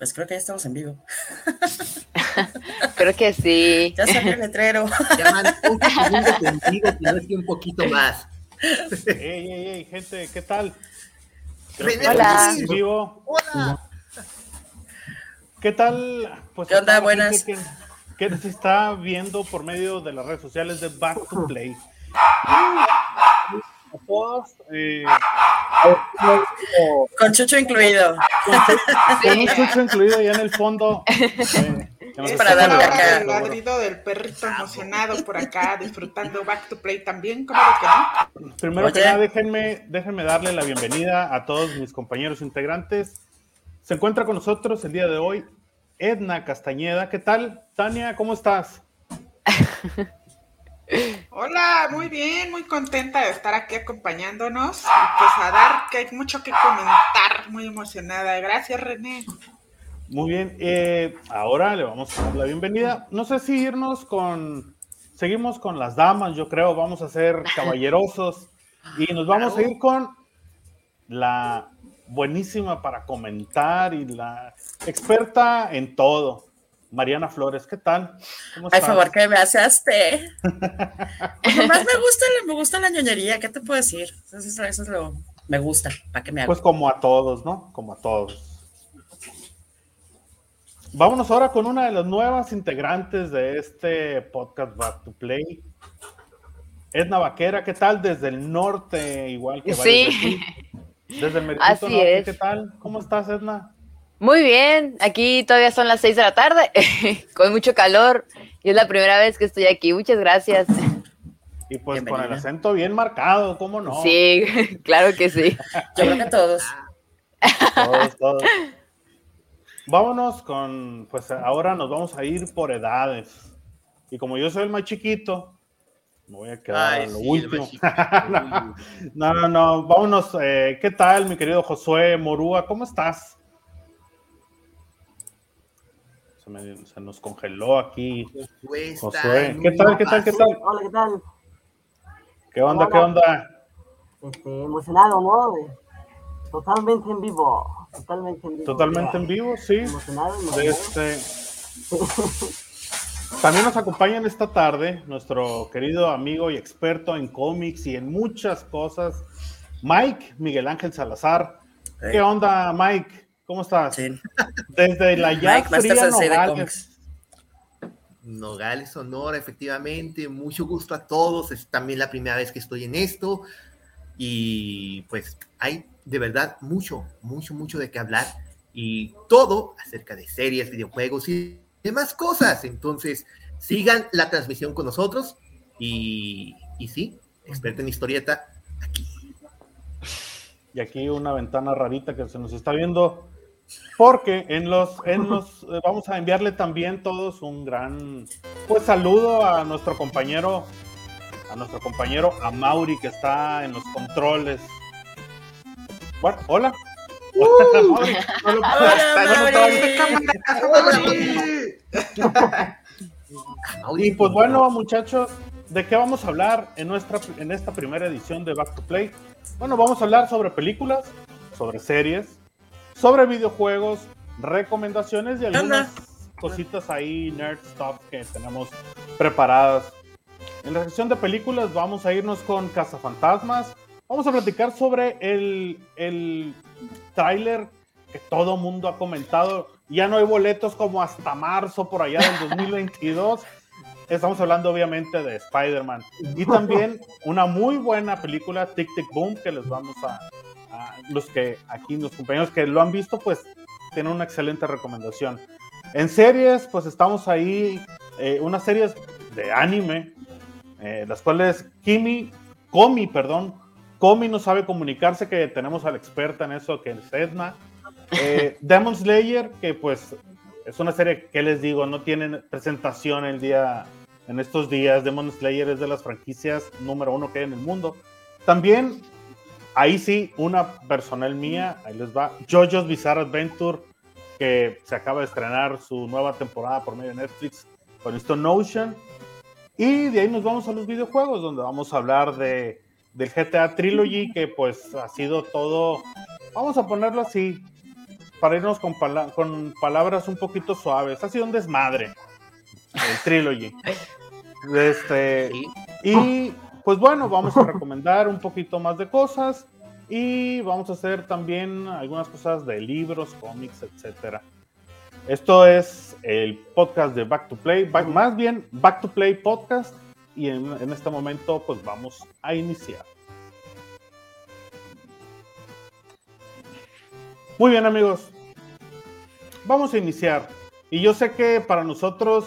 Pues creo que ya estamos en vivo. creo que sí. Ya salió el letrero. Llaman un segundo que un poquito más. Ey, ey, ey, gente, ¿qué tal? Hola. En vivo. Hola. ¿Qué tal? Pues ¿Qué onda? Buenas. Que, que nos está viendo por medio de las redes sociales de Back to Play. A todos, eh, Con Chucho incluido. con chucho incluido allá en el fondo. Es para darle acá. el ladrido del perrito emocionado por acá, disfrutando Back to Play también, ¿cómo que no? Primero que nada, déjenme, déjenme darle la bienvenida a todos mis compañeros integrantes. Se encuentra con nosotros el día de hoy Edna Castañeda. ¿Qué tal? Tania, ¿cómo estás? Hola, muy bien, muy contenta de estar aquí acompañándonos. Y pues a dar que hay mucho que comentar, muy emocionada. Gracias, René. Muy bien, eh, ahora le vamos a dar la bienvenida. No sé si irnos con, seguimos con las damas, yo creo, vamos a ser caballerosos y nos vamos a ir con la buenísima para comentar y la experta en todo, Mariana Flores. ¿Qué tal? ¿Cómo Ay, estás? favor, que me asaste. Pues nomás me gusta, me gusta la ñoñería, ¿qué te puedo decir? Eso, es- eso es lo me gusta, ¿para qué me hago? Pues como a todos, ¿no? Como a todos. Vámonos ahora con una de las nuevas integrantes de este podcast Back to Play. Edna Vaquera, ¿qué tal? Desde el norte, igual que Sí. Desde el Así Norte, es. ¿qué tal? ¿Cómo estás, Edna? Muy bien, aquí todavía son las 6 de la tarde, con mucho calor, y es la primera vez que estoy aquí. Muchas gracias. Y pues con el acento bien marcado, ¿cómo no? Sí, claro que sí. Yo creo que todos. Todos, todos. Vámonos con, pues ahora nos vamos a ir por edades. Y como yo soy el más chiquito, me voy a quedar Ay, a lo sí, último. no, no, no, vámonos. eh, ¿Qué tal, mi querido Josué Morúa? ¿Cómo estás? Se, me- se nos congeló aquí. Cuesta Josué, ¿qué tal, qué tal, qué tal? Hola, ¿qué tal? ¿Qué onda, qué onda? Este, emocionado, ¿no? Totalmente en vivo. Totalmente en vivo. Totalmente en vivo, sí. Emocionado. Este, también nos acompañan esta tarde nuestro querido amigo y experto en cómics y en muchas cosas, Mike Miguel Ángel Salazar. Hey. ¿Qué onda, Mike? ¿Cómo estás? Sí. Desde la ya Mike, fría Nogales. Nogales, Sonora, efectivamente. Mucho gusto a todos. Es también la primera vez que estoy en esto. Y pues hay de verdad mucho, mucho, mucho de qué hablar. Y todo acerca de series, videojuegos y demás cosas. Entonces, sigan la transmisión con nosotros. Y, y sí, experto en historieta, aquí. Y aquí una ventana rarita que se nos está viendo. Porque en los, en los, eh, vamos a enviarle también todos un gran, pues saludo a nuestro compañero, a nuestro compañero Amauri que está en los controles. Bueno, hola. Amauri, no lo- Mauri. Y pues bueno, muchachos, ¿de qué vamos a hablar en, nuestra, en esta primera edición de Back to Play? Bueno, vamos a hablar sobre películas, sobre series, sobre videojuegos, recomendaciones y algunas cositas ahí, nerd stuff que tenemos preparadas. En la sección de películas vamos a irnos con Cazafantasmas. Vamos a platicar sobre el, el tráiler que todo mundo ha comentado. Ya no hay boletos como hasta marzo por allá del 2022. Estamos hablando obviamente de Spider-Man. Y también una muy buena película, Tic Tic Boom, que les vamos a, a- los que aquí, los compañeros que lo han visto, pues tienen una excelente recomendación. En series, pues estamos ahí, eh, unas series de anime, eh, las cuales Kimi, Komi, perdón, Komi no sabe comunicarse, que tenemos a la experta en eso, que es Edna. Eh, Demon Slayer, que pues es una serie que les digo, no tienen presentación el día, en estos días. Demon Slayer es de las franquicias número uno que hay en el mundo. También, ahí sí, una personal mía, ahí les va, JoJo's Bizarre Adventure, que se acaba de estrenar su nueva temporada por medio de Netflix con esto Notion. Y de ahí nos vamos a los videojuegos, donde vamos a hablar de, del GTA Trilogy, que pues ha sido todo, vamos a ponerlo así, para irnos con, pala- con palabras un poquito suaves. Ha sido un desmadre el trilogy. Este, Sí. y pues bueno, vamos a recomendar un poquito más de cosas y vamos a hacer también algunas cosas de libros, cómics, etcétera. Esto es el podcast de Back to Play, más bien Back to Play podcast y en, en este momento pues vamos a iniciar. Muy bien amigos, vamos a iniciar. Y yo sé que para nosotros,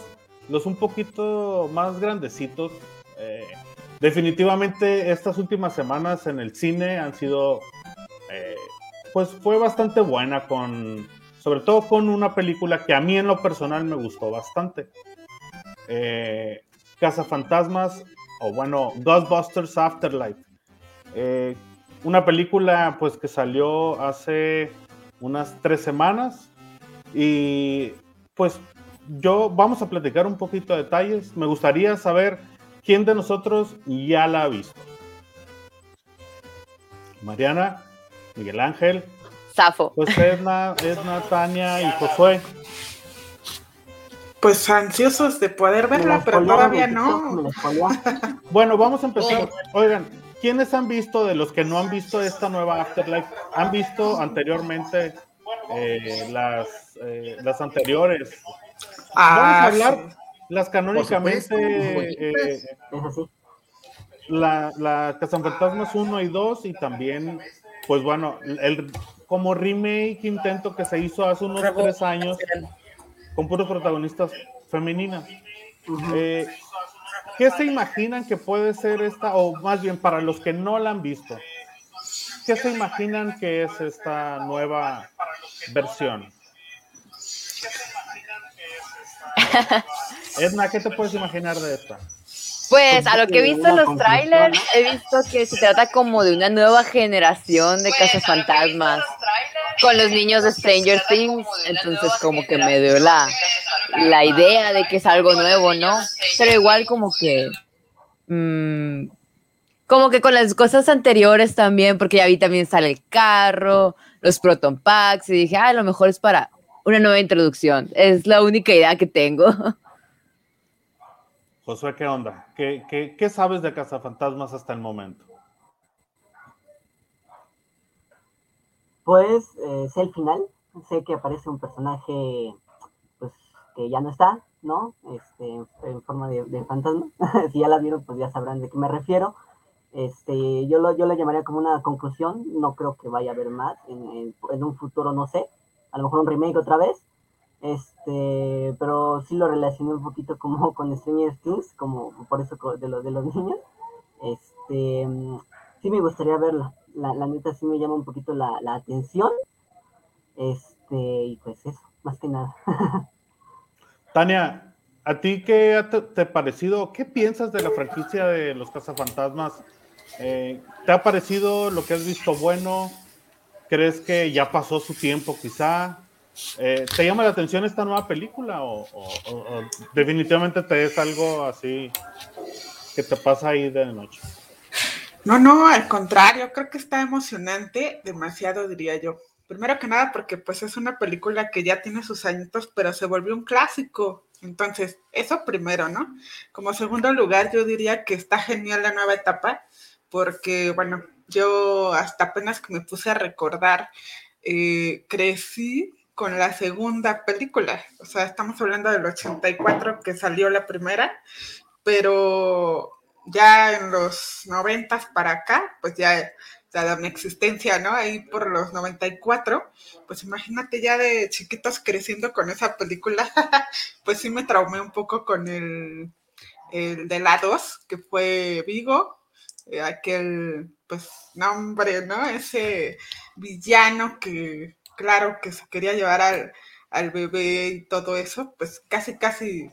los un poquito más grandecitos, definitivamente estas últimas semanas en el cine han sido, eh, pues fue bastante buena con, sobre todo con una película que a mí en lo personal me gustó bastante. Eh, Fantasmas o bueno, Ghostbusters Afterlife. Eh, una película pues que salió hace unas tres semanas y pues yo vamos a platicar un poquito de detalles. Me gustaría saber quién de nosotros ya la ha visto. Mariana, Miguel Ángel, Safo. pues Edna, Edna, Tania y Josué. Pues ansiosos de poder verla, la pero todavía no. Bueno, vamos a empezar. Oigan, ¿quiénes han visto de los que no han visto esta nueva Afterlife? ¿Han visto anteriormente eh, las, eh, las anteriores? Vamos a Ah, hablar sí. Las canónicamente Por supuesto, eh, la, la Cazafantasmas 1 y 2 y también, pues bueno, el como remake intento que se hizo hace unos tres años con puros protagonistas femeninas. Eh, ¿Qué se imaginan que puede ser esta, o más bien para los que no la han visto, qué se imaginan que es esta nueva versión? Edna, ¿qué te puedes imaginar de esta? Pues a lo que he visto en los trailers, ¿no? he visto que se trata como de una nueva generación de cazafantasmas con los niños de Stranger Things. Entonces como que me dio la, la idea de que es algo nuevo, ¿no? Pero igual como que... mm, como que con las cosas anteriores también, porque ya vi también sale el carro, los Proton Packs, y dije, ah, a lo mejor es para una nueva introducción. Es la única idea que tengo. Josué, ¿qué onda? ¿Qué, qué, qué sabes de Cazafantasmas hasta el momento? Pues eh, sé el final, sé que aparece un personaje pues que ya no está, ¿no? Este, en forma de, fantasma. si ya la vieron, pues ya sabrán de qué me refiero. Este, yo lo, yo lo llamaría como una conclusión, no creo que vaya a haber más en- en un futuro, no sé, a lo mejor un remake otra vez, este, pero sí lo relacioné un poquito como con Stranger Things, como por eso de los de los niños, este, sí me gustaría verla, la, la neta sí me llama un poquito la, la atención, este, y pues eso, más que nada. Tania, ¿a ti qué ha te, te parecido? ¿Qué piensas de la franquicia de los cazafantasmas? Eh, ¿Te ha parecido lo que has visto bueno? ¿Crees que ya pasó su tiempo quizá? Eh, ¿Te llama la atención esta nueva película o, definitivamente te es algo así que te pasa ahí de noche? No, no, al contrario, creo que está emocionante, demasiado diría yo. Primero que nada porque pues es una película que ya tiene sus añitos, pero se volvió un clásico. Entonces, eso primero, ¿no? Como segundo lugar, yo diría que está genial la nueva etapa, porque, bueno, yo hasta apenas que me puse a recordar, eh, crecí con la segunda película. O sea, estamos hablando del 84 que salió la primera, pero ya en los noventas para acá, pues ya, ya de mi existencia, ¿no? Ahí por los 94, pues imagínate ya de chiquitos creciendo con esa película, pues sí me traumé un poco con el, el de la 2, que fue Vigo, eh, aquel, pues, nombre, ¿no? Ese villano que, claro, que se quería llevar al, al bebé y todo eso, pues casi, casi,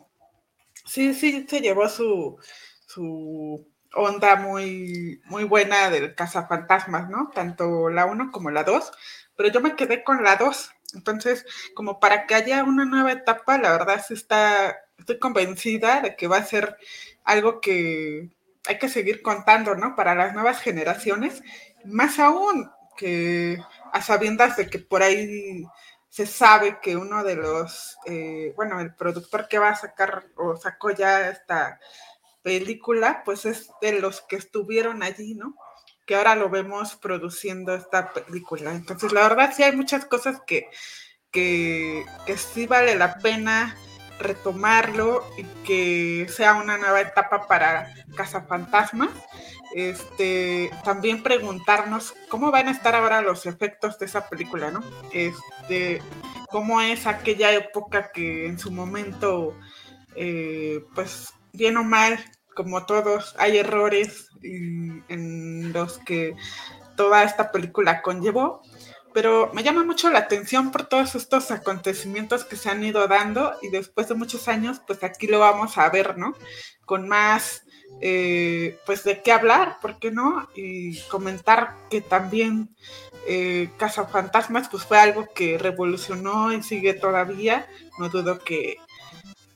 sí, sí, se llevó su, su onda muy, muy buena del cazafantasmas, ¿no? Tanto la 1 como la 2, pero yo me quedé con la 2. Entonces, como para que haya una nueva etapa, la verdad sí está, estoy convencida de que va a ser algo que hay que seguir contando, ¿no? Para las nuevas generaciones, más aún que a sabiendas de que por ahí se sabe que uno de los, eh, bueno, el productor que va a sacar o sacó ya esta película, pues es de los que estuvieron allí, ¿no? Que ahora lo vemos produciendo esta película. Entonces, la verdad sí hay muchas cosas que, que, que sí vale la pena retomarlo y que sea una nueva etapa para Cazafantasmas. Este, también preguntarnos cómo van a estar ahora los efectos de esa película, ¿no? Este, cómo es aquella época que en su momento, eh, pues, bien o mal, como todos, hay errores en los que toda esta película conllevó pero me llama mucho la atención por todos estos acontecimientos que se han ido dando y después de muchos años, pues aquí lo vamos a ver, ¿no? Con más, eh, pues de qué hablar, ¿por qué no? Y comentar que también eh, Casa Fantasmas, pues fue algo que revolucionó y sigue todavía. No dudo que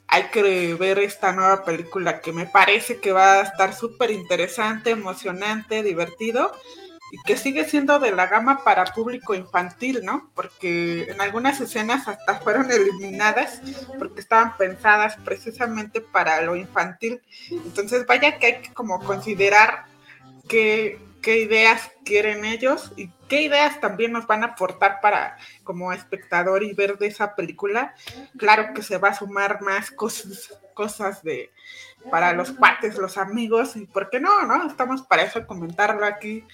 hay que ver esta nueva película que me parece que va a estar súper interesante, emocionante, divertido que sigue siendo de la gama para público infantil, ¿no? Porque en algunas escenas hasta fueron eliminadas porque estaban pensadas precisamente para lo infantil. Entonces, vaya que hay que como considerar qué, qué ideas quieren ellos y qué ideas también nos van a aportar para como espectador y ver de esa película. Claro que se va a sumar más cosas, cosas de para los cuates, los amigos, y por qué no, ¿no? Estamos para eso comentarlo aquí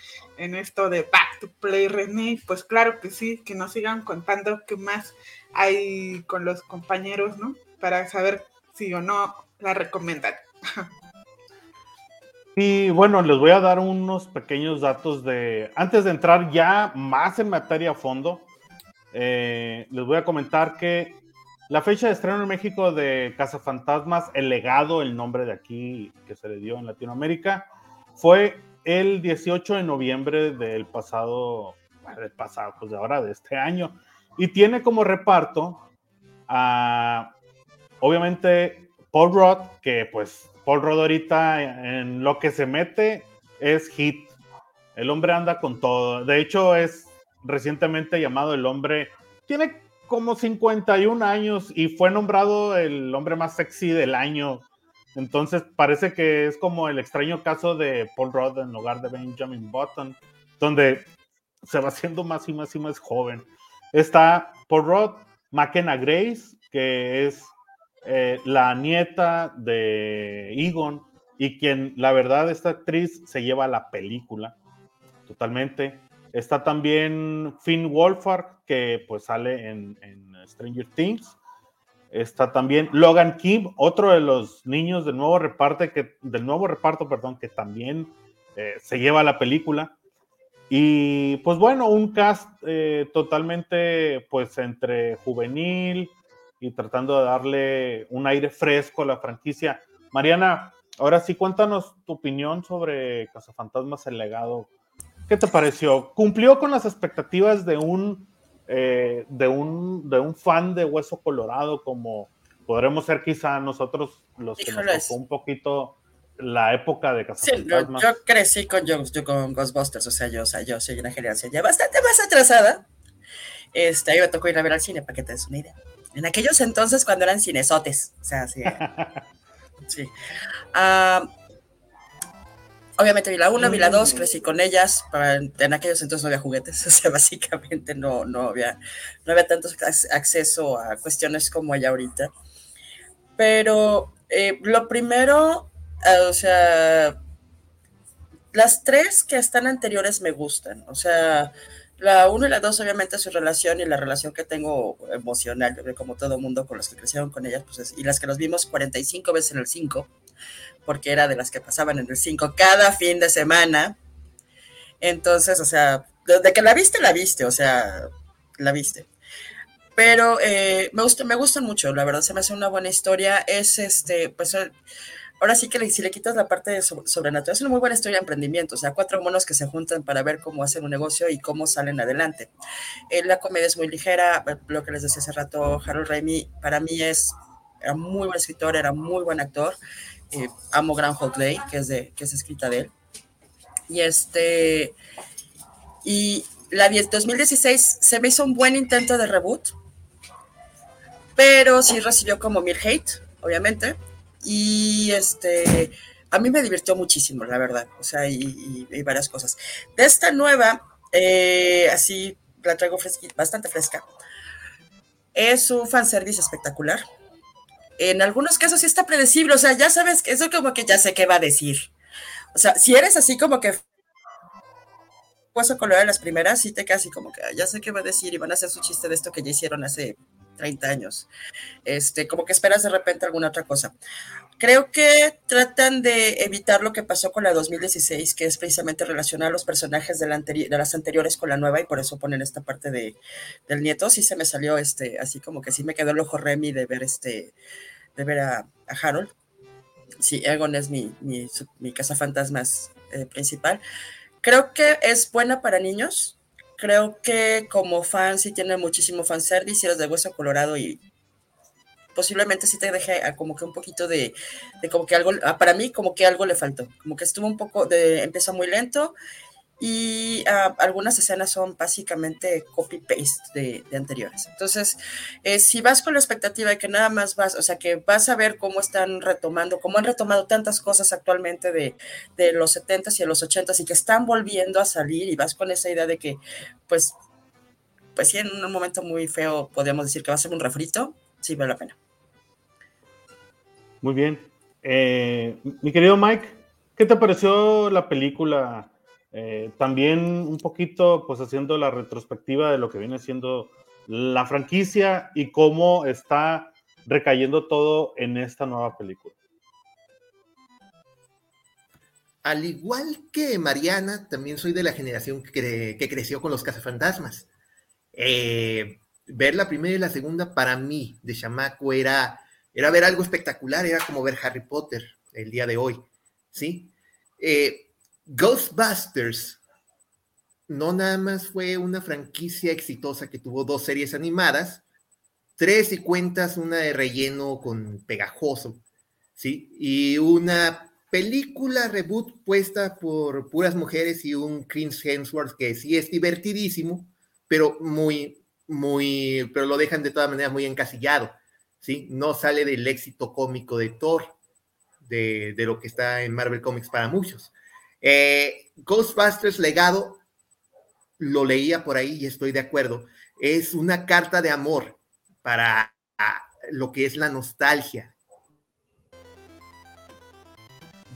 en esto de Back to Play René, pues claro que sí, que nos sigan contando qué más hay con los compañeros, ¿no? Para saber si o no la recomiendan. Y bueno, les voy a dar unos pequeños datos de, antes de entrar ya más en materia a fondo, eh, les voy a comentar que la fecha de estreno en México de Cazafantasmas, el legado, el nombre de aquí que se le dio en Latinoamérica, fue el 18 de noviembre del pasado, del pasado, pues de ahora, de este año. Y tiene como reparto a, obviamente, Paul Rudd, que pues Paul Rudd ahorita en lo que se mete es hit. El hombre anda con todo. De hecho, es recientemente llamado el hombre, tiene como 51 años y fue nombrado el hombre más sexy del año. Entonces parece que es como el extraño caso de Paul Rudd en lugar de Benjamin Button, donde se va haciendo más y más y más joven. Está Paul Rudd, McKenna Grace, que es eh, la nieta de Egon y quien, la verdad, esta actriz se lleva la película totalmente. Está también Finn Wolfhard, que pues sale en, Stranger Things. Está también Logan Kim, otro de los niños del nuevo reparto, que, del nuevo reparto, perdón, que también eh, se lleva la película. Y pues bueno, un cast eh, totalmente pues entre juvenil y tratando de darle un aire fresco a la franquicia. Mariana, ahora sí, cuéntanos tu opinión sobre Cazafantasmas el legado ¿Qué te pareció? ¿Cumplió con las expectativas de un, eh, de un, de un fan de Hueso Colorado como podremos ser quizá nosotros los que nos tocó un poquito la época de Cazafantasmas? Sí, yo, crecí con, con Ghostbusters, o sea, yo, o sea, yo soy una generación ya bastante más atrasada. Este, ahí me tocó ir a ver al cine para que te des una idea. En aquellos entonces cuando eran cinesotes, o sea, sí. sí. Uh, obviamente vi la 1, vi la 2, mm. crecí con ellas, para, en aquellos entonces no había juguetes, o sea, básicamente no, no, había, no había tanto acceso a cuestiones como hay ahorita. Pero eh, lo primero, eh, o sea, las tres que están anteriores me gustan, o sea, la 1 y la 2 obviamente su relación y la relación que tengo emocional, como todo mundo con los que crecieron con ellas, pues y las que nos vimos 45 veces en el 5, porque era de las que pasaban en el 5 cada fin de semana. Entonces, o sea, desde que la viste, la viste, o sea, la viste. Pero eh, me, gusta, me gustan mucho, la verdad, se me hace una buena historia. Es este, pues ahora sí que si le quitas la parte de sobrenatural, es una muy buena historia de emprendimiento, o sea, cuatro monos que se juntan para ver cómo hacen un negocio y cómo salen adelante. Eh, la comedia es muy ligera, lo que les decía hace rato, Harold Raimi, para mí es, era muy buen escritor, era muy buen actor, eh, amo Groundhog Day, que es, de, que es escrita de él. Y este, y la 2016 se me hizo un buen intento de reboot, pero sí recibió como mil hate, obviamente. Y este, a mí me divirtió muchísimo, la verdad. O sea, y, varias cosas. De esta nueva, eh, así la traigo bastante fresca. Es un fanservice espectacular. En algunos casos sí está predecible, o sea, ya sabes que eso como que ya sé qué va a decir. O sea, si eres así como que puesto color en las primeras, sí te así como que ya sé qué va a decir y van a hacer su chiste de esto que ya hicieron hace 30 años. Este, como que esperas de repente alguna otra cosa. Creo que tratan de evitar lo que pasó con la 2016, que es precisamente relacionar los personajes de, la de las anteriores con la nueva, y por eso ponen esta parte de, del nieto. Sí se me salió este, así como que sí me quedó el ojo Remy de ver este, de ver a, Harold. Sí, Egon es mi, mi, mi eh, principal. Creo que es buena para niños, creo que como fan sí tiene muchísimo fanservice y eres de hueso colorado y posiblemente sí te deje como que un poquito de, de, como que algo, ah, para mí como que algo le faltó, como que estuvo un poco de, empezó muy lento y uh, algunas escenas son básicamente copy-paste de, de, anteriores. Entonces, eh, si vas con la expectativa de que nada más vas, o sea, que vas a ver cómo están retomando, cómo han retomado tantas cosas actualmente de, de los 70s y de los 80s y que están volviendo a salir y vas con esa idea de que, pues, pues sí, en un momento muy feo podríamos decir que va a ser un refrito, sí vale la pena. Muy bien. Eh, mi querido Mike, ¿qué te pareció la película? Eh, también un poquito, pues haciendo la retrospectiva de lo que viene siendo la franquicia y cómo está recayendo todo en esta nueva película. Al igual que Mariana, también soy de la generación que, creció con los cazafantasmas. Eh, ver la primera y la segunda para mí de chamaco era, era ver algo espectacular, era como ver Harry Potter el día de hoy, ¿sí? Eh, Ghostbusters no nada más fue una franquicia exitosa que tuvo dos series animadas, tres y cuentas una de relleno con pegajoso, ¿sí? Y una película reboot puesta por puras mujeres y un Chris Hemsworth que sí es divertidísimo, pero muy, muy, pero lo dejan de todas maneras muy encasillado, ¿sí? No sale del éxito cómico de Thor, de, de lo que está en Marvel Comics para muchos. Eh, Ghostbusters Legado, lo leía por ahí y estoy de acuerdo, es una carta de amor para lo que es la nostalgia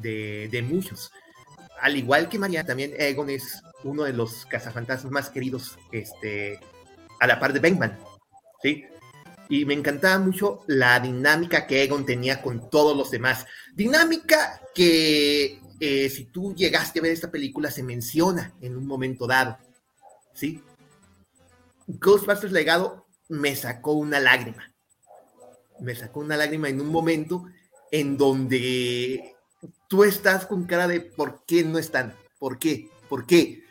de, muchos. Al igual que María, también Egon es uno de los cazafantasmas más queridos este, a la par de Bangman, ¿sí? Y me encantaba mucho la dinámica que Egon tenía con todos los demás. Dinámica que eh, si tú llegaste a ver esta película, se menciona en un momento dado, ¿sí? Ghostbusters Legado me sacó una lágrima. Me sacó una lágrima en un momento en donde tú estás con cara de ¿por qué no están? ¿Por qué? ¿Por qué?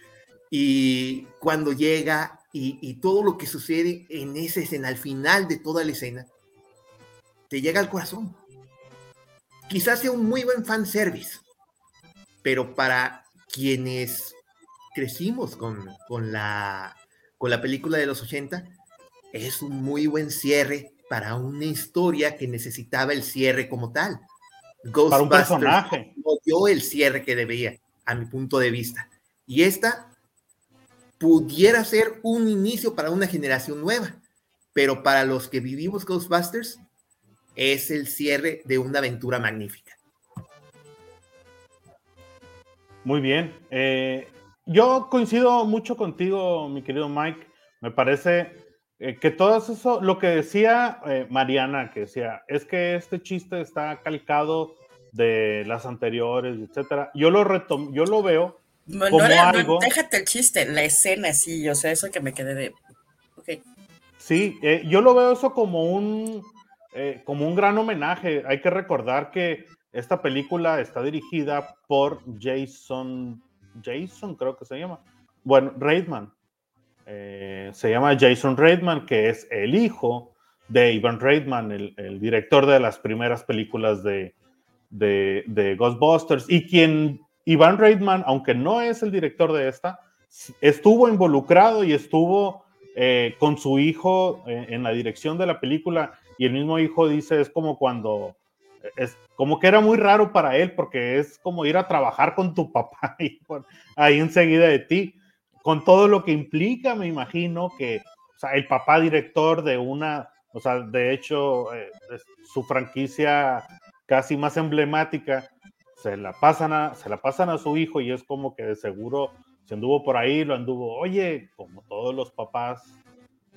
Y cuando llega y, y todo lo que sucede en esa escena, al final de toda la escena, te llega al corazón. Quizás sea un muy buen fanservice, pero para quienes crecimos con, la, con la película de los 80, es un muy buen cierre para una historia que necesitaba el cierre como tal. para un personaje. no dio el cierre que debía, a mi punto de vista. Y esta pudiera ser un inicio para una generación nueva, pero para los que vivimos Ghostbusters, es el cierre de una aventura magnífica. Muy bien. Eh, yo coincido mucho contigo, mi querido Mike. Me parece eh, que todo eso, lo que decía eh, Mariana, que decía, es que este chiste está calcado de las anteriores, etcétera. Yo lo retom yo lo veo como algo. déjate el chiste, la escena, sí, o sea, eso que me quedé de. Okay. Sí, yo lo veo eso como un, como un gran homenaje. Hay que recordar que esta película está dirigida por Jason, Jason creo que se llama, bueno, Reitman. Eh, se llama Jason Reitman, que es el hijo de Ivan Reitman, el, director de las primeras películas de, de, Ghostbusters, y quien Ivan Reitman, aunque no es el director de esta, estuvo involucrado y estuvo eh, con su hijo eh, en la dirección de la película y el mismo hijo dice es como cuando es como que era muy raro para él porque es como ir a trabajar con tu papá y, ahí enseguida de ti, con todo lo que implica, me imagino que el papá director de una, o sea, de hecho, eh, su franquicia casi más emblemática, se la, pasan a, se la pasan a su hijo y es como que de seguro se anduvo por ahí, lo anduvo, oye, como todos los papás,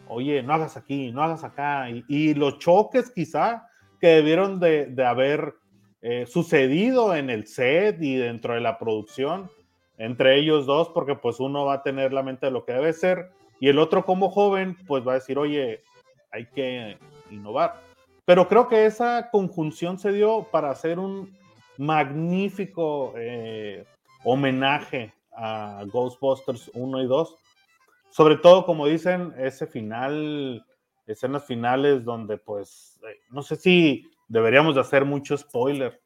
oye, no hagas aquí, no hagas acá, y, los choques quizá que debieron de, de haber eh, sucedido en el set y dentro de la producción entre ellos dos, porque pues uno va a tener la mente de lo que debe ser y el otro como joven pues va a decir, oye, hay que innovar. Pero creo que esa conjunción se dio para hacer un magnífico eh, homenaje a Ghostbusters 1 y 2. Sobre todo, como dicen, ese final, escenas finales donde pues, eh, no sé si deberíamos de hacer mucho spoiler,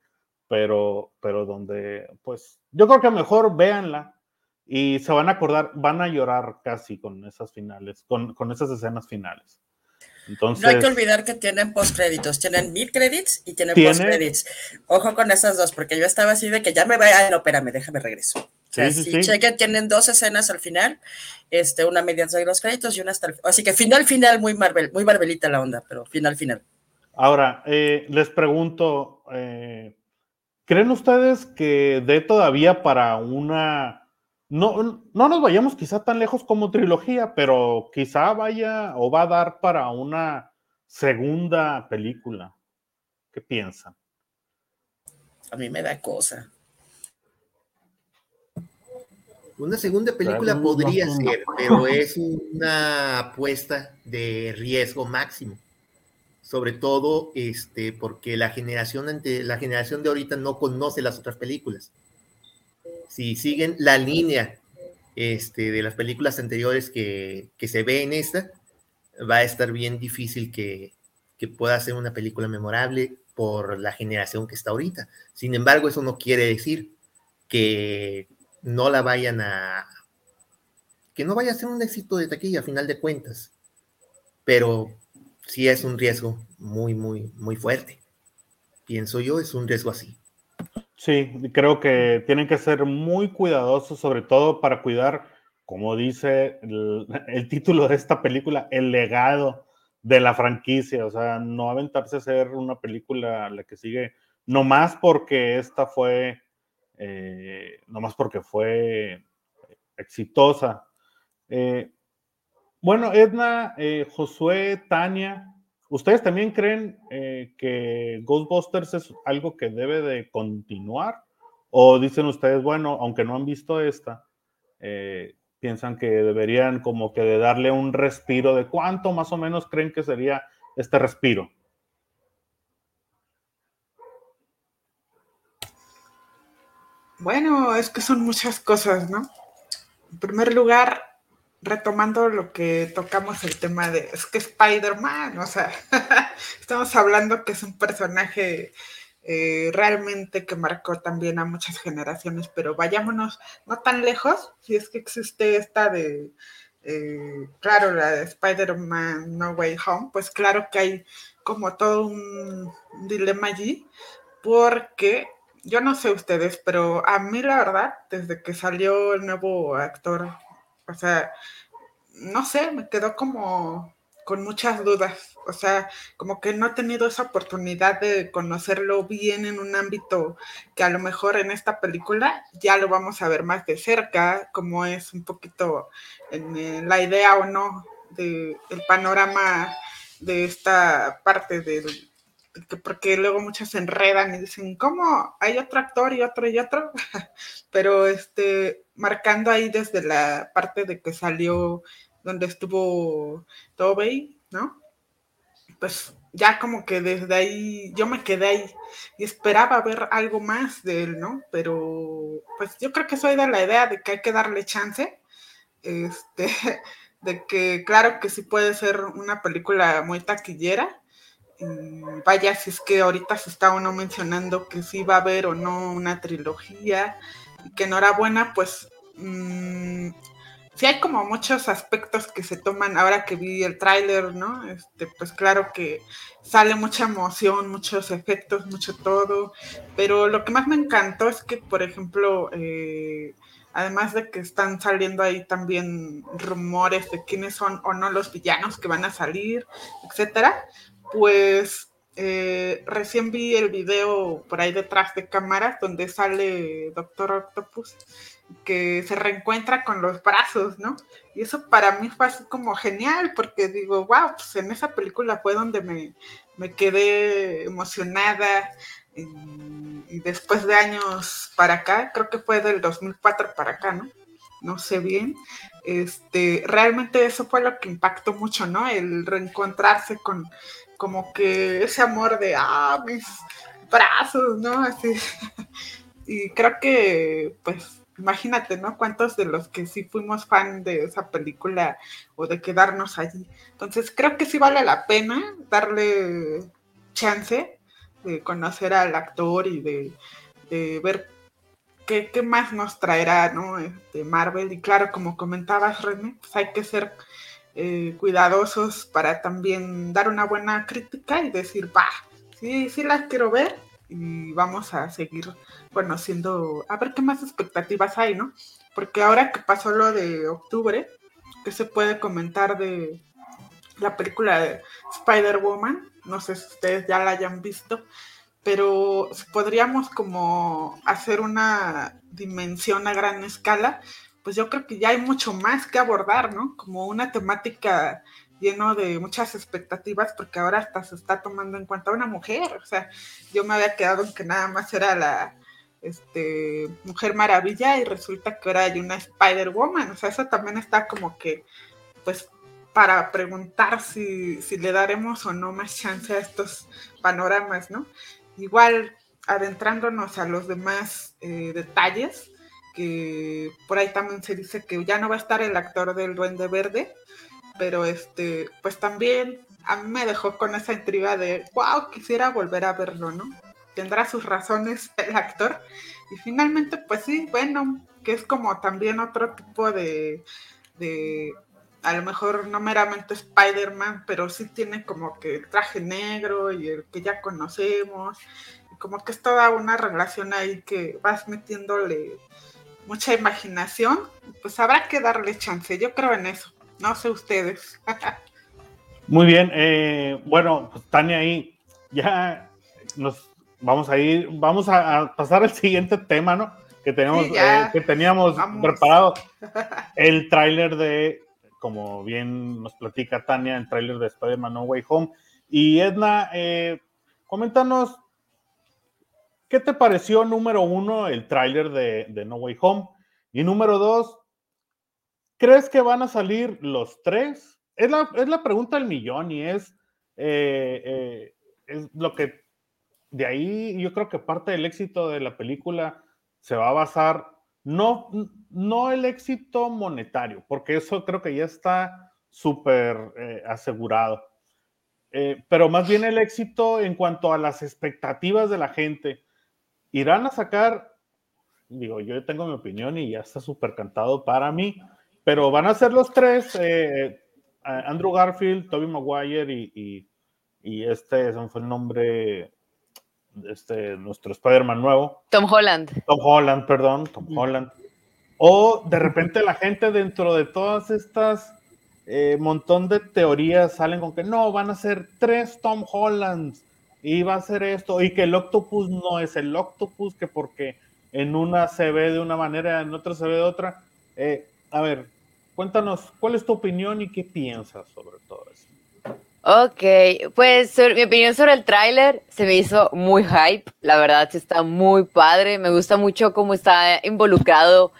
pero, pero donde, pues, yo creo que mejor véanla y se van a acordar, van a llorar casi con esas finales, con, con esas escenas finales. Entonces, no hay que olvidar que tienen post créditos, tienen mid credits y tienen post credits. Ojo con esas dos, porque yo estaba así de que ya me vaya, no, espérame, déjame regreso. O sea, sí, sí, sí. tienen dos escenas al final, este, una mediante los créditos y una hasta el Así que final, final, muy Marvel, muy Marvelita la onda, pero final, final. Ahora, eh, les pregunto, eh, ¿creen ustedes que dé todavía para una... No, no nos vayamos quizá tan lejos como trilogía, pero quizá vaya o va a dar para una segunda película. ¿Qué piensan? A mí me da cosa. Una segunda película podría ser, pero es una apuesta de riesgo máximo sobre todo este, porque la generación, ante, la generación de ahorita no conoce las otras películas. Si siguen la línea este, de las películas anteriores que, se ve en esta, va a estar bien difícil que, que pueda ser una película memorable por la generación que está ahorita. Sin embargo, eso no quiere decir que no la vayan a... que no vaya a ser un éxito de taquilla a final de cuentas. Pero sí es un riesgo muy, muy, muy fuerte. Pienso yo, es un riesgo así. Sí, creo que tienen que ser muy cuidadosos, sobre todo para cuidar, como dice el, título de esta película, el legado de la franquicia. O sea, no aventarse a ser una película la que sigue, no más porque esta fue, eh, no más porque fue exitosa. Eh, bueno, Edna, eh, Josué, Tania, ¿ustedes también creen eh, que Ghostbusters es algo que debe de continuar? ¿O dicen ustedes, bueno, aunque no han visto esta, eh, piensan que deberían como que de darle un respiro de cuánto más o menos creen que sería este respiro? Bueno, es que son muchas cosas, ¿no? En primer lugar, retomando lo que tocamos el tema de, es que Spider-Man, o sea, estamos hablando que es un personaje eh, realmente que marcó también a muchas generaciones, pero vayámonos no tan lejos, si es que existe esta de, eh, claro, la de Spider-Man No Way Home, pues claro que hay como todo un dilema allí, porque yo no sé ustedes, pero a mí la verdad, desde que salió el nuevo actor o sea, no sé, me quedó como con muchas dudas. O sea, como que no he tenido esa oportunidad de conocerlo bien en un ámbito que a lo mejor en esta película ya lo vamos a ver más de cerca, como es un poquito en eh, la idea o no del panorama de esta parte del porque luego muchos se enredan y dicen, ¿cómo? Hay otro actor y otro y otro, pero este, marcando ahí desde la parte de que salió donde estuvo Tobey, ¿no? Pues ya como que desde ahí yo me quedé ahí y esperaba ver algo más de él, ¿no? Pero pues yo creo que soy de la idea de que hay que darle chance, este, de que claro que sí puede ser una película muy taquillera, vaya, si es que ahorita se está uno mencionando que sí va a haber o no una trilogía, y que enhorabuena, pues mm, sí hay como muchos aspectos que se toman ahora que vi el tráiler, ¿no? Este, pues claro que sale mucha emoción, muchos efectos, mucho todo, pero lo que más me encantó es que, por ejemplo, eh, además de que están saliendo ahí también rumores de quiénes son o no los villanos que van a salir, etcétera, pues eh, recién vi el video por ahí detrás de cámaras donde sale Doctor Octopus que se reencuentra con los brazos, ¿no? Y eso para mí fue así como genial, porque digo, wow, pues en esa película fue donde me, me quedé emocionada. Y, después de años para acá, creo que fue del 2004 para acá, ¿no? No sé bien. Este, realmente eso fue lo que impactó mucho, ¿no? El reencontrarse con como que ese amor de, ah, mis brazos, ¿no? Así. y creo que, pues, imagínate, ¿no? Cuántos de los que sí fuimos fan de esa película o de quedarnos allí. Entonces creo que sí vale la pena darle chance de conocer al actor y de, ver qué, más nos traerá, ¿no? De este, Marvel. Y claro, como comentabas, René, pues hay que ser eh, cuidadosos para también dar una buena crítica y decir, va, sí, sí las quiero ver y vamos a seguir conociendo, a ver qué más expectativas hay, ¿no? Porque ahora que pasó lo de octubre, ¿qué se puede comentar de la película de Spider-Woman? No sé si ustedes ya la hayan visto, pero podríamos como hacer una dimensión a gran escala, pues yo creo que ya hay mucho más que abordar, ¿no? Como una temática lleno de muchas expectativas porque ahora hasta se está tomando en cuenta una mujer. O sea, yo me había quedado en que nada más era la este, Mujer Maravilla y resulta que ahora hay una Spider-Woman. O sea, eso también está como que, pues, para preguntar si, si le daremos o no más chance a estos panoramas, ¿no? Igual, adentrándonos a los demás eh, detalles, que por ahí también se dice que ya no va a estar el actor del Duende Verde, pero este, pues también a mí me dejó con esa intriga de, wow, quisiera volver a verlo, ¿no? Tendrá sus razones el actor. Y finalmente, pues sí, bueno, que es como también otro tipo de, de a lo mejor no meramente Spider-Man, pero sí tiene como que el traje negro y el que ya conocemos. Como que es toda una relación ahí que vas metiéndole mucha imaginación. Pues habrá que darle chance, yo creo en eso. No sé ustedes. Muy bien, eh, bueno, pues Tania ahí ya nos vamos a ir, vamos a, pasar al siguiente tema, ¿no? Que tenemos, eh, que teníamos preparado. El tráiler de, como bien nos platica Tania, el tráiler de Spider-Man No Way Home. Y Edna, eh, coméntanos, ¿qué te pareció número uno el tráiler de, No Way Home? Y número dos, ¿Crees que van a salir los tres? Es la, pregunta del millón y es, eh, eh, es lo que de ahí yo creo que parte del éxito de la película se va a basar, no, no el éxito monetario, porque eso creo que ya está súper eh, asegurado, pero más bien el éxito en cuanto a las expectativas de la gente. Irán a sacar, digo, yo tengo mi opinión y ya está súper cantado para mí pero van a ser los tres, eh, Andrew Garfield, Toby Maguire y, y, este, ese fue el nombre, este, nuestro Spider-Man nuevo. Tom Holland. Tom Holland, perdón, Tom Holland. O de repente la gente dentro de todas estas eh, montón de teorías salen con que no, van a ser tres Tom Hollands y va a ser esto, y que el octopus no es el octopus, que porque en una se ve de una manera, en otra se ve de otra. Eh, a ver, cuéntanos, ¿cuál es tu opinión y qué piensas sobre todo eso? Ok, pues mi opinión sobre el tráiler se me hizo muy hype, la verdad está muy padre, me gusta mucho cómo está involucrado,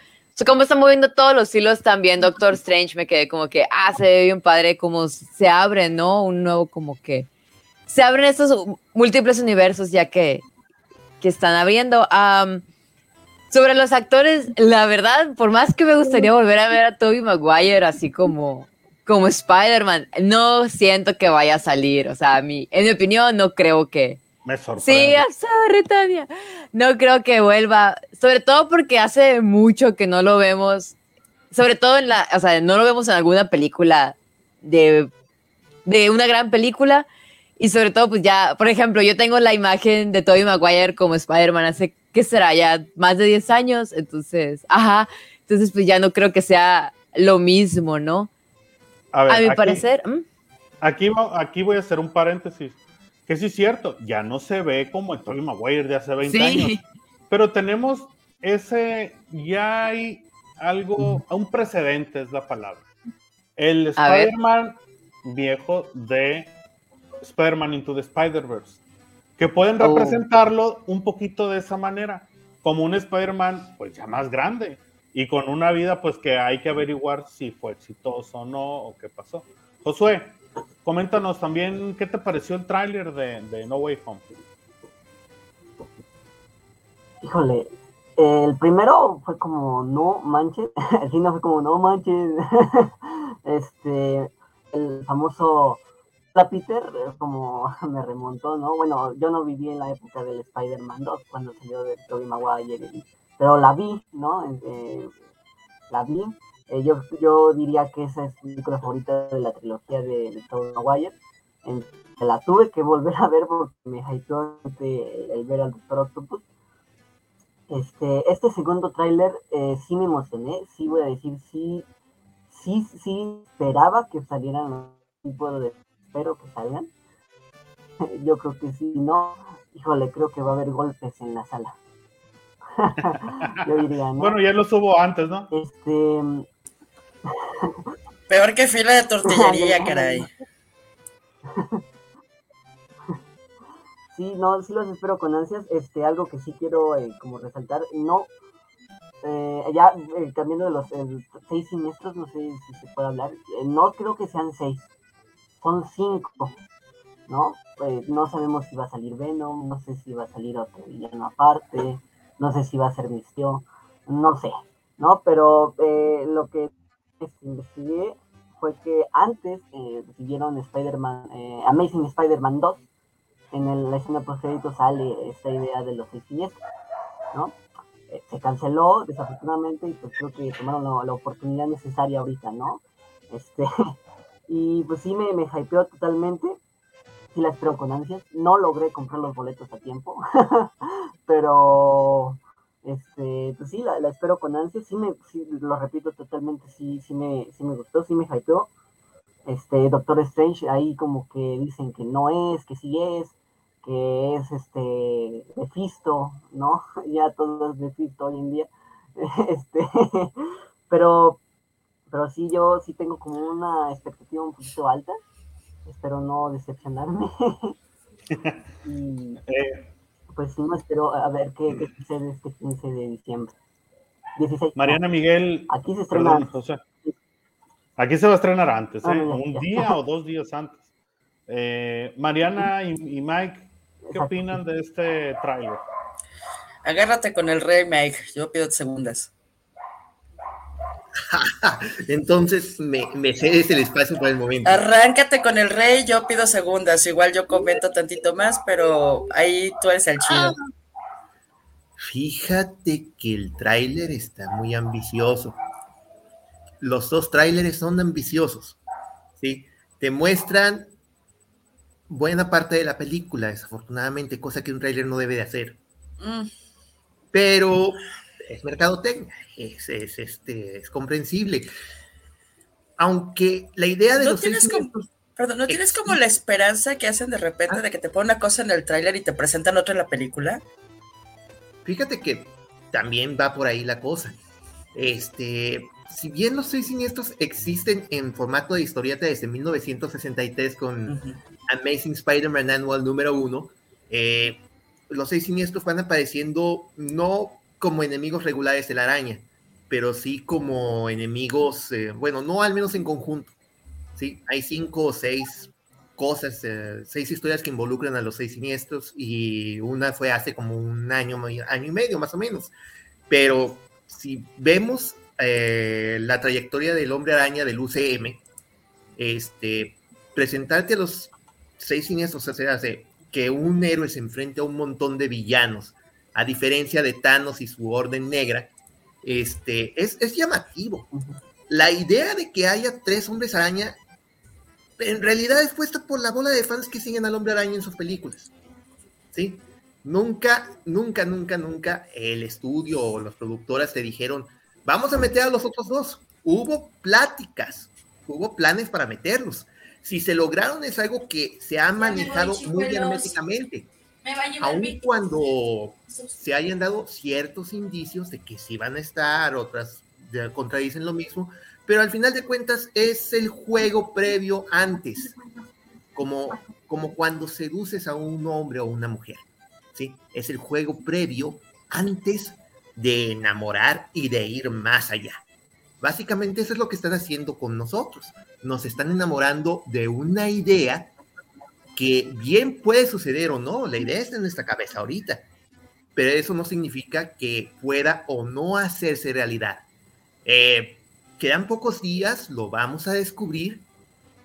cómo está moviendo todos los hilos también Doctor Strange, me quedé como que, ah, se ve bien padre cómo se abre, ¿no? Un nuevo como que, se abren estos múltiples universos ya que, que están abriendo. Sobre los actores, la verdad, por más que me gustaría volver a ver a Tobey Maguire así como, como Spider-Man, no siento que vaya a salir. O sea, a mí, en mi opinión, no creo que. Me sorprende. Sí, sorry, Tania. No creo que vuelva. Sobre todo porque hace mucho que no lo vemos sobre todo en la, o sea, no lo vemos en alguna película de, de una gran película, y sobre todo, pues ya, por ejemplo, yo tengo la imagen de Tobey Maguire como Spider-Man hace, ¿qué será? Ya más de 10 años, entonces, ajá, entonces pues ya no creo que sea lo mismo, ¿no? A, ver, A mi aquí- parecer, ¿mm? Aquí, aquí voy a hacer un paréntesis. Que sí es cierto, ya no se ve como el Tobey Maguire de hace 20 años. sí, Pero tenemos ese, ya hay algo, un precedente es la palabra. El. Spider-Man viejo de Spider-Man Into the Spider-Verse. Que pueden Oh. representarlo un poquito de esa manera, como un Spider-Man pues ya más grande y con una vida pues que hay que averiguar si fue exitoso o no o qué pasó. Josué, coméntanos también qué te pareció el tráiler de, de No Way Home. Híjole, el primero fue como no manches, el no fue como no manches. este, el famoso la Peter, eh, como me remontó, ¿no? Bueno, yo no viví en la época del Spider-Man 2 cuando salió de Tobey Maguire, pero la vi, ¿no? Eh, la vi. Eh, yo, yo diría que esa es mi película favorita de la trilogía de, de Tobey Maguire. La tuve que volver a ver porque me hypeó el, el ver al Doctor Octopus. Este, este segundo tráiler eh, sí me emocioné, sí voy a decir, sí, sí, sí esperaba que salieran, sí puedo decir, espero que salgan. Yo creo que sí, no, híjole, creo que va a haber golpes en la sala. Yo diría, ¿no? Bueno, ya lo subo antes, ¿no? Este, Peor que fila de tortillería, caray. Sí, no, sí los espero con ansias. Este, algo que sí quiero eh, como resaltar, no, eh, ya eh, cambiando de los eh, seis siniestros, no sé si se puede hablar, eh, no creo que sean seis, son cinco, ¿no? Eh, no sabemos si va a salir Venom, no sé si va a salir otro villano aparte, no sé si va a ser Mistio, no sé, ¿no? Pero eh, lo que investigué fue que antes eh, siguieron Spider-Man, eh, Amazing Spider-Man 2, en el- la escena post crédito sale esta idea de los seis siniestros, ¿no? Eh, se canceló desafortunadamente y pues creo que tomaron la, la oportunidad necesaria ahorita, ¿no? Este, y pues sí me, me hypeó totalmente, sí la espero con ansias, no logré comprar los boletos a tiempo, pero este, pues sí, la, la espero con ansias, sí me, sí, lo repito totalmente, sí, sí me, sí me gustó, sí me hypeó, este Doctor Strange ahí como que dicen que no es, que sí es, que es este Mephisto, ¿no? Ya todo es Mephisto hoy en día. Este, pero pero sí yo sí tengo como una expectativa un poquito alta. Espero no decepcionarme. y Eh, pues sí me espero a ver qué, qué sucede este 15 de diciembre. 16. Mariana Miguel, Aquí se estrena perdón, José. Aquí se va a estrenar antes, Ah, ¿eh? ya, un día o dos días antes. Eh, Mariana y, y Mike, ¿qué Exacto. opinan de este tráiler? Agárrate con el rey, Mike. Yo pido segundas. Entonces me, me cedes el espacio por el momento. Arráncate con el rey, yo pido segundas. Igual yo comento tantito más, pero ahí tú eres el chido. Fíjate que el tráiler está muy ambicioso. Los dos tráileres son ambiciosos. ¿sí? Te muestran buena parte de la película, desafortunadamente, cosa que un tráiler no debe de hacer. Mm, Pero es mercadotecnia, es, es, este, es comprensible. Aunque la idea de ¿No los seis tienes como- Perdón, ¿no tienes como la esperanza que hacen de repente de que te ponen una cosa en el tráiler y te presentan otra en la película? Fíjate que también va por ahí la cosa. Este, si bien los seis siniestros existen en formato de historieta desde 1963 con Ujú. Amazing Spider-Man Annual número uno, eh, los seis siniestros van apareciendo no como enemigos regulares de la araña, pero sí como enemigos, eh, bueno, no al menos en conjunto. Sí, hay cinco o seis cosas, eh, seis historias que involucran a los seis siniestros y una fue hace como un año, año y medio más o menos. Pero si vemos eh, la trayectoria del hombre araña del UCM, este, presentarte a los seis siniestros o sea, hace que un héroe se enfrente a un montón de villanos, a diferencia de Thanos y su orden negra, este, es, es llamativo. La idea de que haya tres hombres araña, en realidad es puesta por la bola de fans que siguen al hombre araña en sus películas. ¿Sí? Nunca, nunca, nunca, nunca el estudio o las productoras te dijeron, vamos a meter a los otros dos. Hubo pláticas, hubo planes para meterlos. Si se lograron es algo que se ha manejado muy herméticamente. Aun cuando se hayan dado ciertos indicios de que sí van a estar, otras contradicen lo mismo, pero al final de cuentas es el juego previo antes, como, como cuando seduces a un hombre o una mujer, ¿sí? Es el juego previo antes de enamorar y de ir más allá. Básicamente eso es lo que están haciendo con nosotros. Nos están enamorando de una idea que bien puede suceder o no, la idea está en nuestra cabeza ahorita, pero eso no significa que pueda o no hacerse realidad. Eh, quedan pocos días, lo vamos a descubrir.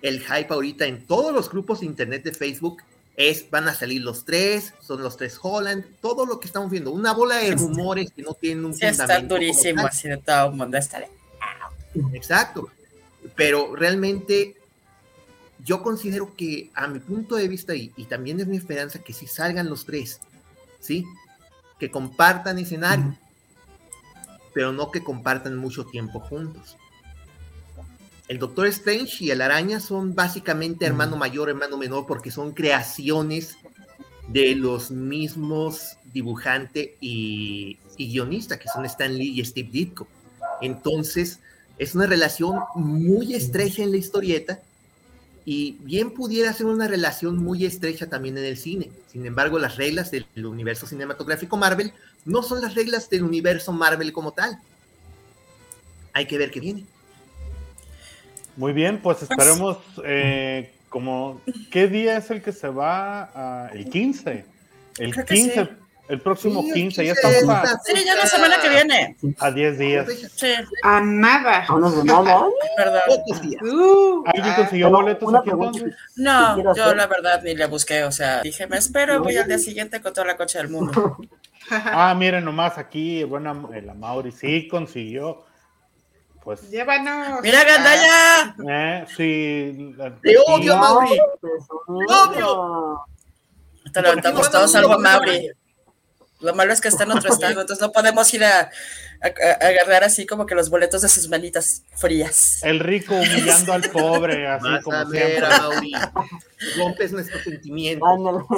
El hype ahorita en todos los grupos de internet de Facebook es, van a salir los tres, son los tres Holland, todo lo que estamos viendo, una bola de rumores que no tienen un sí, Está durísimo, así de todo el mundo está Exacto, pero realmente yo considero que a mi punto de vista y, y también es mi esperanza que si salgan los tres, ¿sí? Que compartan escenario, pero no que compartan mucho tiempo juntos. El Doctor Strange y el Araña son básicamente hermano mayor, hermano menor, porque son creaciones de los mismos dibujante y, guionista, que son Stan Lee y Steve Ditko. Entonces, es una relación muy estrecha en la historieta y bien pudiera ser una relación muy estrecha también en el cine. Sin embargo, las reglas del universo cinematográfico Marvel no son las reglas del universo Marvel como tal. Hay que ver qué viene. Muy bien, pues, pues esperemos eh, como, ¿qué día es el que se va? el 15. El 15, el próximo 15, ya estamos a... Sí, ya la semana que viene. A 10 días. Sí. A nada. A una semana. Perdón. Uh, ¿Alguien ah, consiguió boletos aquí entonces? No, yo la verdad ni le busqué, o sea, dije, me espero, voy al día siguiente con toda la coche del mundo. Ah, miren nomás aquí, buena, la Mauri sí consiguió pues. Llévanos. ¡Mira, Gandaya! Eh, sí. ¡Te odio, Mauri! ¡Te odio! Te levantamos todos algo a Mauri. Lo malo es que está en otro estado, entonces no podemos ir a, agarrar así como que los boletos de sus manitas frías. El rico humillando al pobre, así como siempre. Mauri. Rompes nuestros sentimientos.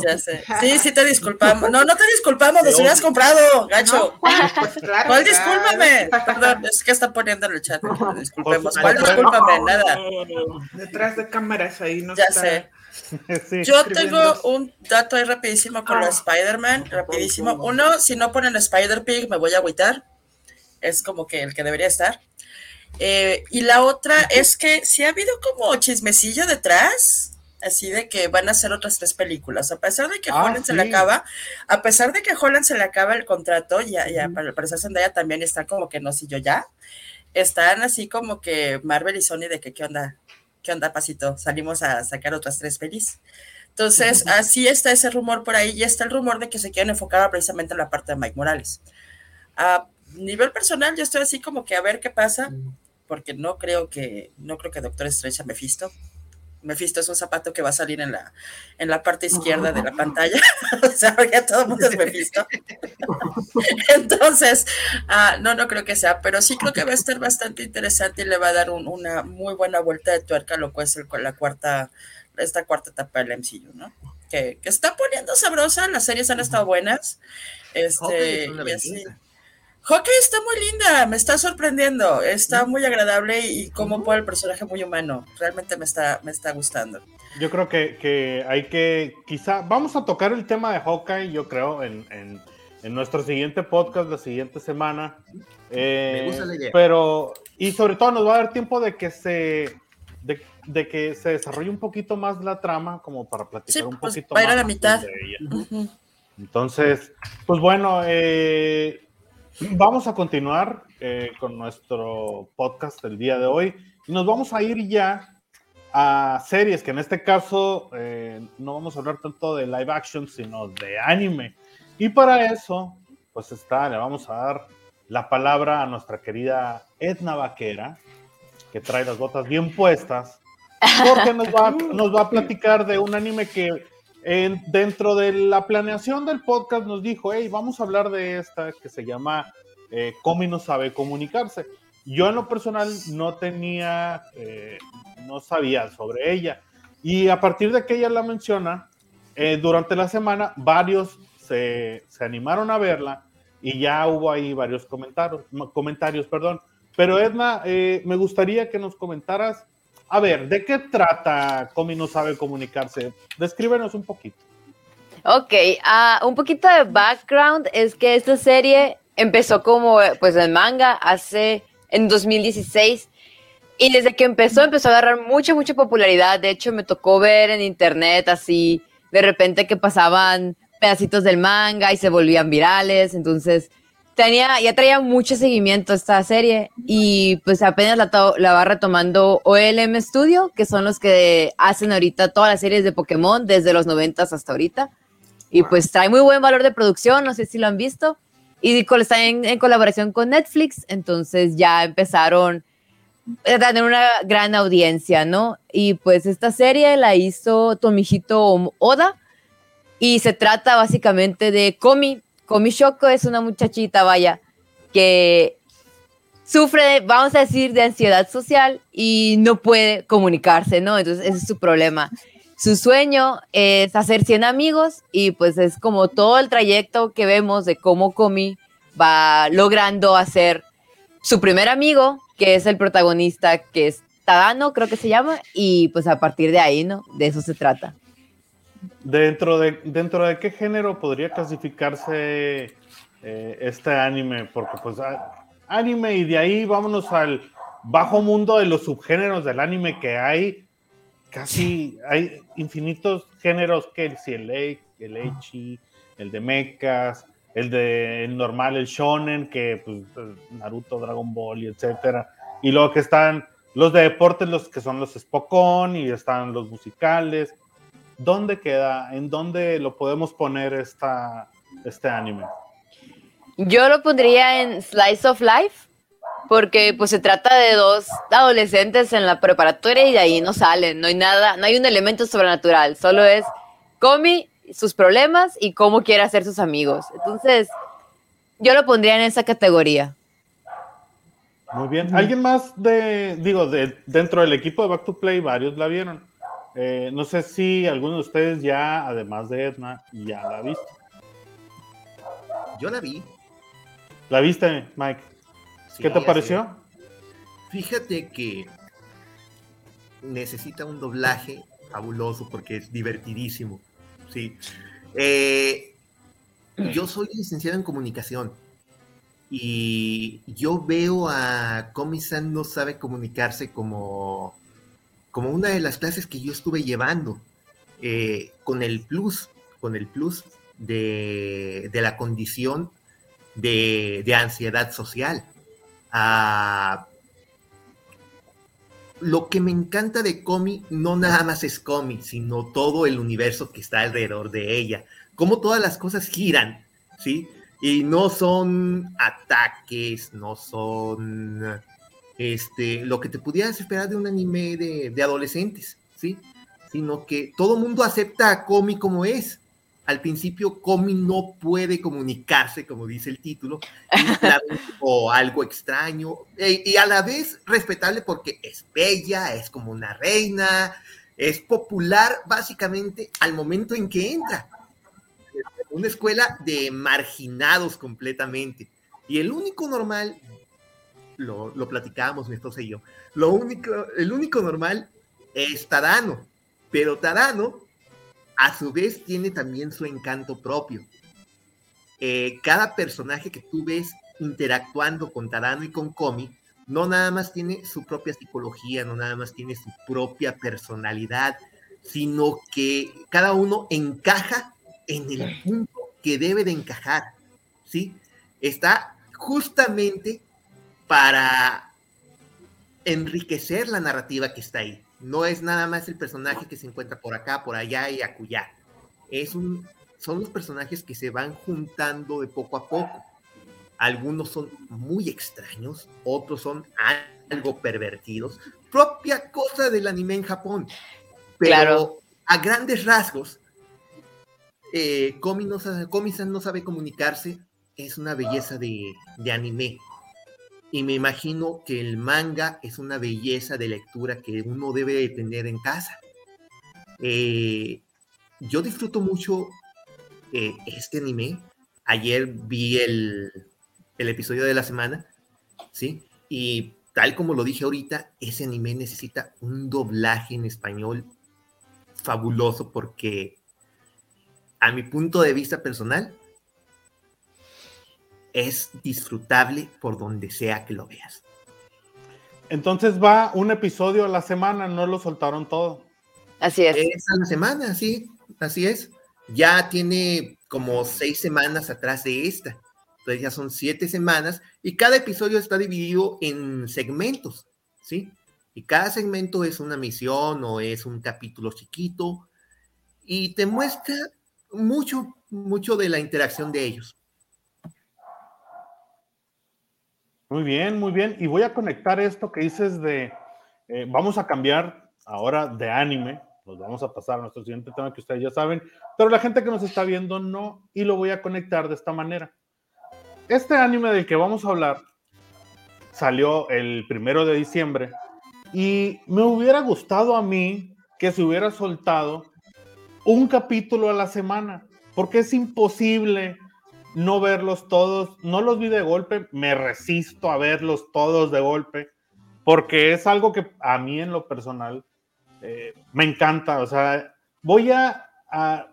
Ya sé. Sí, sí te disculpamos. No, no te disculpamos, nos hubieras comprado, gacho. pues claro, ¿Cuál discúlpame? Perdón, es que está poniendo en el chat. Disculpemos. ¿Cuál discúlpame? Nada. Detrás de cámaras ahí no Ya sé. Sí. Yo tengo un dato ahí rapidísimo con los Spider-Man, rapidísimo. Uno, si no ponen Spider-Pig me voy a agüitar. Es como que el que debería estar. Eh, y la otra es que si ha habido como chismecillo detrás, así de que van a hacer otras tres películas. A pesar de que Ah, Holland se le sí. acaba, a pesar de que Holland se le acaba el contrato, ya, ya para el parecer Zendaya también está como que no, si yo ya. Están así como que Marvel y Sony de que qué onda, qué onda, pasito, salimos a sacar otras tres pelis. Entonces, así está ese rumor por ahí y está el rumor de que se quieren enfocar precisamente en la parte de Mike Morales. A nivel personal, yo estoy así como que a ver qué pasa, porque no creo que, no creo que Doctor Strange a Mephisto. Mephisto es un zapato que va a salir en la, en la parte izquierda de la pantalla. o sea, ya todo el mundo es Mephisto. Entonces, ah, no, no creo que sea, pero sí creo que va a estar bastante interesante y le va a dar un- una muy buena vuelta de tuerca lo que es el- la cuarta, esta cuarta etapa del MCU, ¿no? Que, que está poniendo sabrosa, las series han estado buenas. Este, y así. Hawkeye está muy linda, me está sorprendiendo, está muy agradable y como por el personaje muy humano, realmente me está, me está gustando. Yo creo que, que hay que, quizá, vamos a tocar el tema de Hawkeye, yo creo, en, en- en nuestro siguiente podcast la siguiente semana. Eh, Me gusta la idea. Pero, y sobre todo nos va a dar tiempo de que se, de, de que se desarrolle un poquito más la trama, como para platicar Sí, un pues, poquito va a ir más. a la mitad. de ella. Entonces, pues bueno, eh, vamos a continuar eh, con nuestro podcast del día de hoy y nos vamos a ir ya a series, que en este caso eh, no vamos a hablar tanto de live action, sino de anime. Y para eso, pues está, le vamos a dar la palabra a nuestra querida Edna Vaquera, que trae las botas bien puestas, porque nos va, nos va a platicar de un anime que en- dentro de la planeación del podcast nos dijo, hey, vamos a hablar de esta que se llama eh, Comi no sabe comunicarse. Yo en lo personal no tenía, eh, no sabía sobre ella. Y a partir de que ella la menciona, eh, durante la semana varios se, se animaron a verla y ya hubo ahí varios comentarios, comentarios perdón. Pero Edna, eh, me gustaría que nos comentaras, a ver, ¿de qué trata Comi no sabe comunicarse? Descríbenos un poquito. Ok, ah, un poquito de background es que esta serie empezó como pues en manga hace en 2016 y desde que empezó empezó a agarrar mucha mucha popularidad. De hecho me tocó ver en internet así de repente que pasaban pedacitos del manga y se volvían virales, entonces tenía ya traía mucho seguimiento esta serie y pues apenas la, la va retomando OLM Studio, que son los que hacen ahorita todas las series de Pokémon desde los 90 hasta ahorita. Y pues trae muy buen valor de producción, no sé si lo han visto. Y está en, en colaboración con Netflix, entonces ya empezaron a tener una gran audiencia, ¿no? Y pues esta serie la hizo Tomihito Oda y se trata básicamente de Komi. Komi Shoko es una muchachita, vaya, que sufre, de, vamos a decir, de ansiedad social y no puede comunicarse, ¿no? Entonces ese es su problema. Su sueño es hacer 100 amigos y pues es como todo el trayecto que vemos de cómo Komi va logrando hacer su primer amigo, que es el protagonista, que es Tadano, creo que se llama, y pues a partir de ahí, ¿no? De eso se trata. ¿Dentro de, dentro de qué género podría clasificarse eh, este anime? Porque pues anime y de ahí vámonos al bajo mundo de los subgéneros del anime que hay. Casi hay infinitos géneros que el si el Echi, el de mechas, el de normal, el shonen, que pues Naruto, Dragon Ball y etcétera. Y luego que están los de deportes, los que son los Spokon y están los musicales. ¿Dónde queda? ¿En dónde lo podemos poner esta, este anime? Yo lo pondría en Slice of Life, porque pues se trata de dos adolescentes en la preparatoria y de ahí no salen, no hay nada, no hay un elemento sobrenatural, solo es Comi, sus problemas y cómo quiere hacer sus amigos. Entonces, yo lo pondría en esa categoría. Muy bien. ¿Alguien más de, digo, de, dentro del equipo de Back to Play, varios la vieron? Eh, no sé si alguno de ustedes ya, además de Edna, ya la ha visto. Yo la vi. ¿La viste, Mike? sí, ¿Qué te pareció? Fíjate que necesita un doblaje fabuloso porque es divertidísimo. Sí. Eh, yo soy licenciado en comunicación y yo veo a Comisan no sabe comunicarse como, como una de las clases que yo estuve llevando eh, con el plus, con el plus de, la condición de, de ansiedad social. Ah, lo que me encanta de Comi no nada más es Comi, sino todo el universo que está alrededor de ella. Cómo todas las cosas giran, ¿sí? Y no son ataques, no son este, lo que te pudieras esperar de un anime de, de adolescentes, ¿sí? Sino que todo mundo acepta a Comi como es. Al principio, Comi no puede comunicarse, como dice el título, y como algo extraño, e- y a la vez respetable porque es bella, es como una reina, es popular básicamente al momento en que entra. Una escuela de marginados completamente. Y el único normal, lo, lo platicábamos mi esposa y yo, lo único, el único normal es Tadano, pero Tadano a su vez tiene también su encanto propio. Eh, cada personaje que tú ves interactuando con Tadano y con Komi, no nada más tiene su propia psicología, no nada más tiene su propia personalidad, sino que cada uno encaja en el punto que debe de encajar, ¿sí? Está justamente para enriquecer la narrativa que está ahí. No es nada más el personaje que se encuentra por acá, por allá y acullá. Es un, son los personajes que se van juntando de poco a poco. Algunos son muy extraños, otros son algo pervertidos. Propia cosa del anime en Japón. Pero Claro. a grandes rasgos, eh, Komi no sabe, Komi-san no sabe comunicarse. Es una belleza de, de anime. Y me imagino que el manga es una belleza de lectura que uno debe de tener en casa. Eh, yo disfruto mucho eh, este anime. Ayer vi el, el episodio de la semana, ¿sí? Y tal como lo dije ahorita, ese anime necesita un doblaje en español fabuloso porque a mi punto de vista personal es disfrutable por donde sea que lo veas. Entonces va un episodio a la semana, no lo soltaron todo. Así es. Es a la semana, sí, así es. Ya tiene como seis semanas atrás de esta. Entonces ya son siete semanas y cada episodio está dividido en segmentos, ¿sí? Y cada segmento es una misión o es un capítulo chiquito y te muestra mucho, mucho de la interacción de ellos. Muy bien, muy bien. Y voy a conectar esto que dices de, eh, vamos a cambiar ahora de anime, nos vamos a pasar a nuestro siguiente tema que ustedes ya saben, pero la gente que nos está viendo no, y lo voy a conectar de esta manera. Este anime del que vamos a hablar salió el primero de diciembre y me hubiera gustado a mí que se hubiera soltado un capítulo a la semana, porque es imposible no verlos todos, no los vi de golpe, me resisto a verlos todos de golpe, porque es algo que a mí en lo personal eh, me encanta, o sea, voy a, a,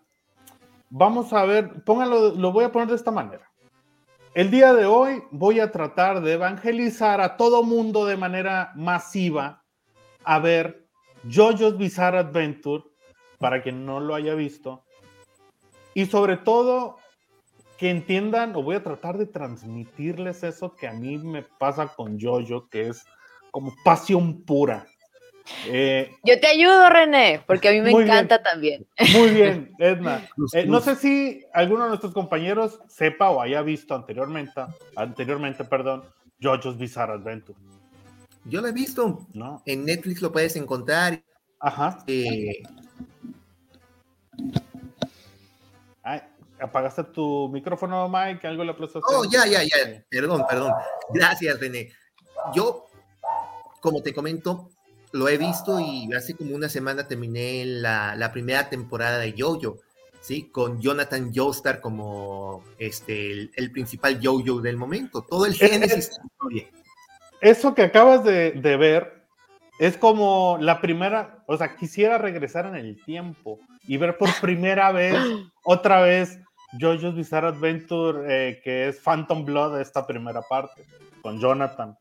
vamos a ver, póngalo, lo voy a poner de esta manera. El día de hoy voy a tratar de evangelizar a todo mundo de manera masiva a ver JoJo's Bizarre Adventure, para quien no lo haya visto, y sobre todo que entiendan, o voy a tratar de transmitirles eso que a mí me pasa con Jojo, que es como pasión pura. Eh, Yo te ayudo, René, porque a mí me encanta también. muy bien, Edna. Eh, no sé si alguno de nuestros compañeros sepa o haya visto anteriormente, anteriormente, perdón, Jojo's Bizarre Adventure, Yo lo he visto, ¿no? en Netflix lo puedes encontrar. Ajá. eh, apagaste tu micrófono, Mike, algo le aplastaste. Oh, ya, ya, ya. Perdón, perdón. Gracias, René. Yo, como te comento, lo he visto y hace como una semana terminé la, la primera temporada de Jojo, ¿sí? Con Jonathan Joestar como este, el, el principal Jojo del momento. Todo el génesis de la historia. Eso que acabas de, de ver es como la primera, o sea, quisiera regresar en el tiempo y ver por primera vez, otra vez, JoJo's Bizarre Adventure, eh, que es Phantom Blood, esta primera parte, con Jonathan.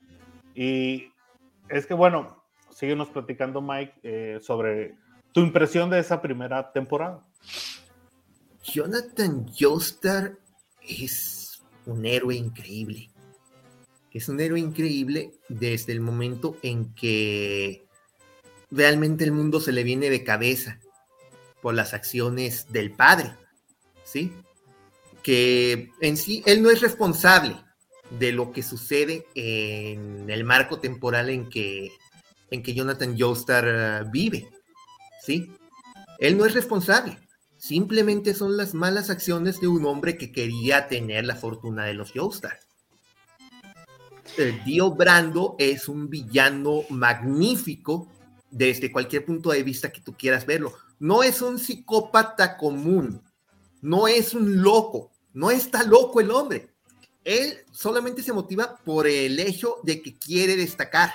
Y es que, bueno, síguenos platicando, Mike, eh, sobre tu impresión de esa primera temporada. Jonathan Joestar es un héroe increíble. Es un héroe increíble desde el momento en que realmente el mundo se le viene de cabeza por las acciones del padre, ¿sí? Que en sí él no es responsable de lo que sucede en el marco temporal en que, en que Jonathan Joestar eh, vive, ¿sí? Él no es responsable. Simplemente son las malas acciones de un hombre que quería tener la fortuna de los Joestar. El Dio Brando es un villano magnífico desde cualquier punto de vista que tú quieras verlo. No es un psicópata común, no es un loco, no está loco el hombre. Él solamente se motiva por el hecho de que quiere destacar,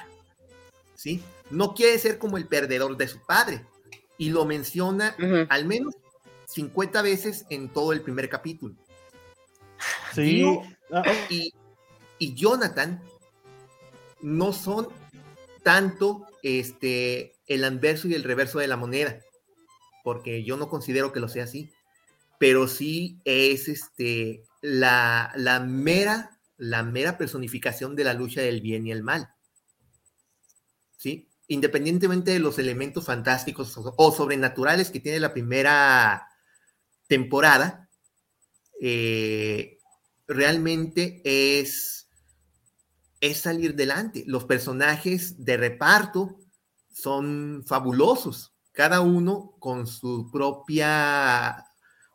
¿sí? No quiere ser como el perdedor de su padre. Y lo menciona al menos 50 veces en todo el primer capítulo. Sí. Ah, y, y Jonathan no son tanto este, el anverso y el reverso de la moneda, porque yo no considero que lo sea así, pero sí es este, la, la, mera, la mera personificación de la lucha del bien y el mal. ¿Sí? Independientemente de los elementos fantásticos o, sobrenaturales que tiene la primera temporada, eh, realmente es, es salir delante. Los personajes de reparto son fabulosos, cada uno con su propia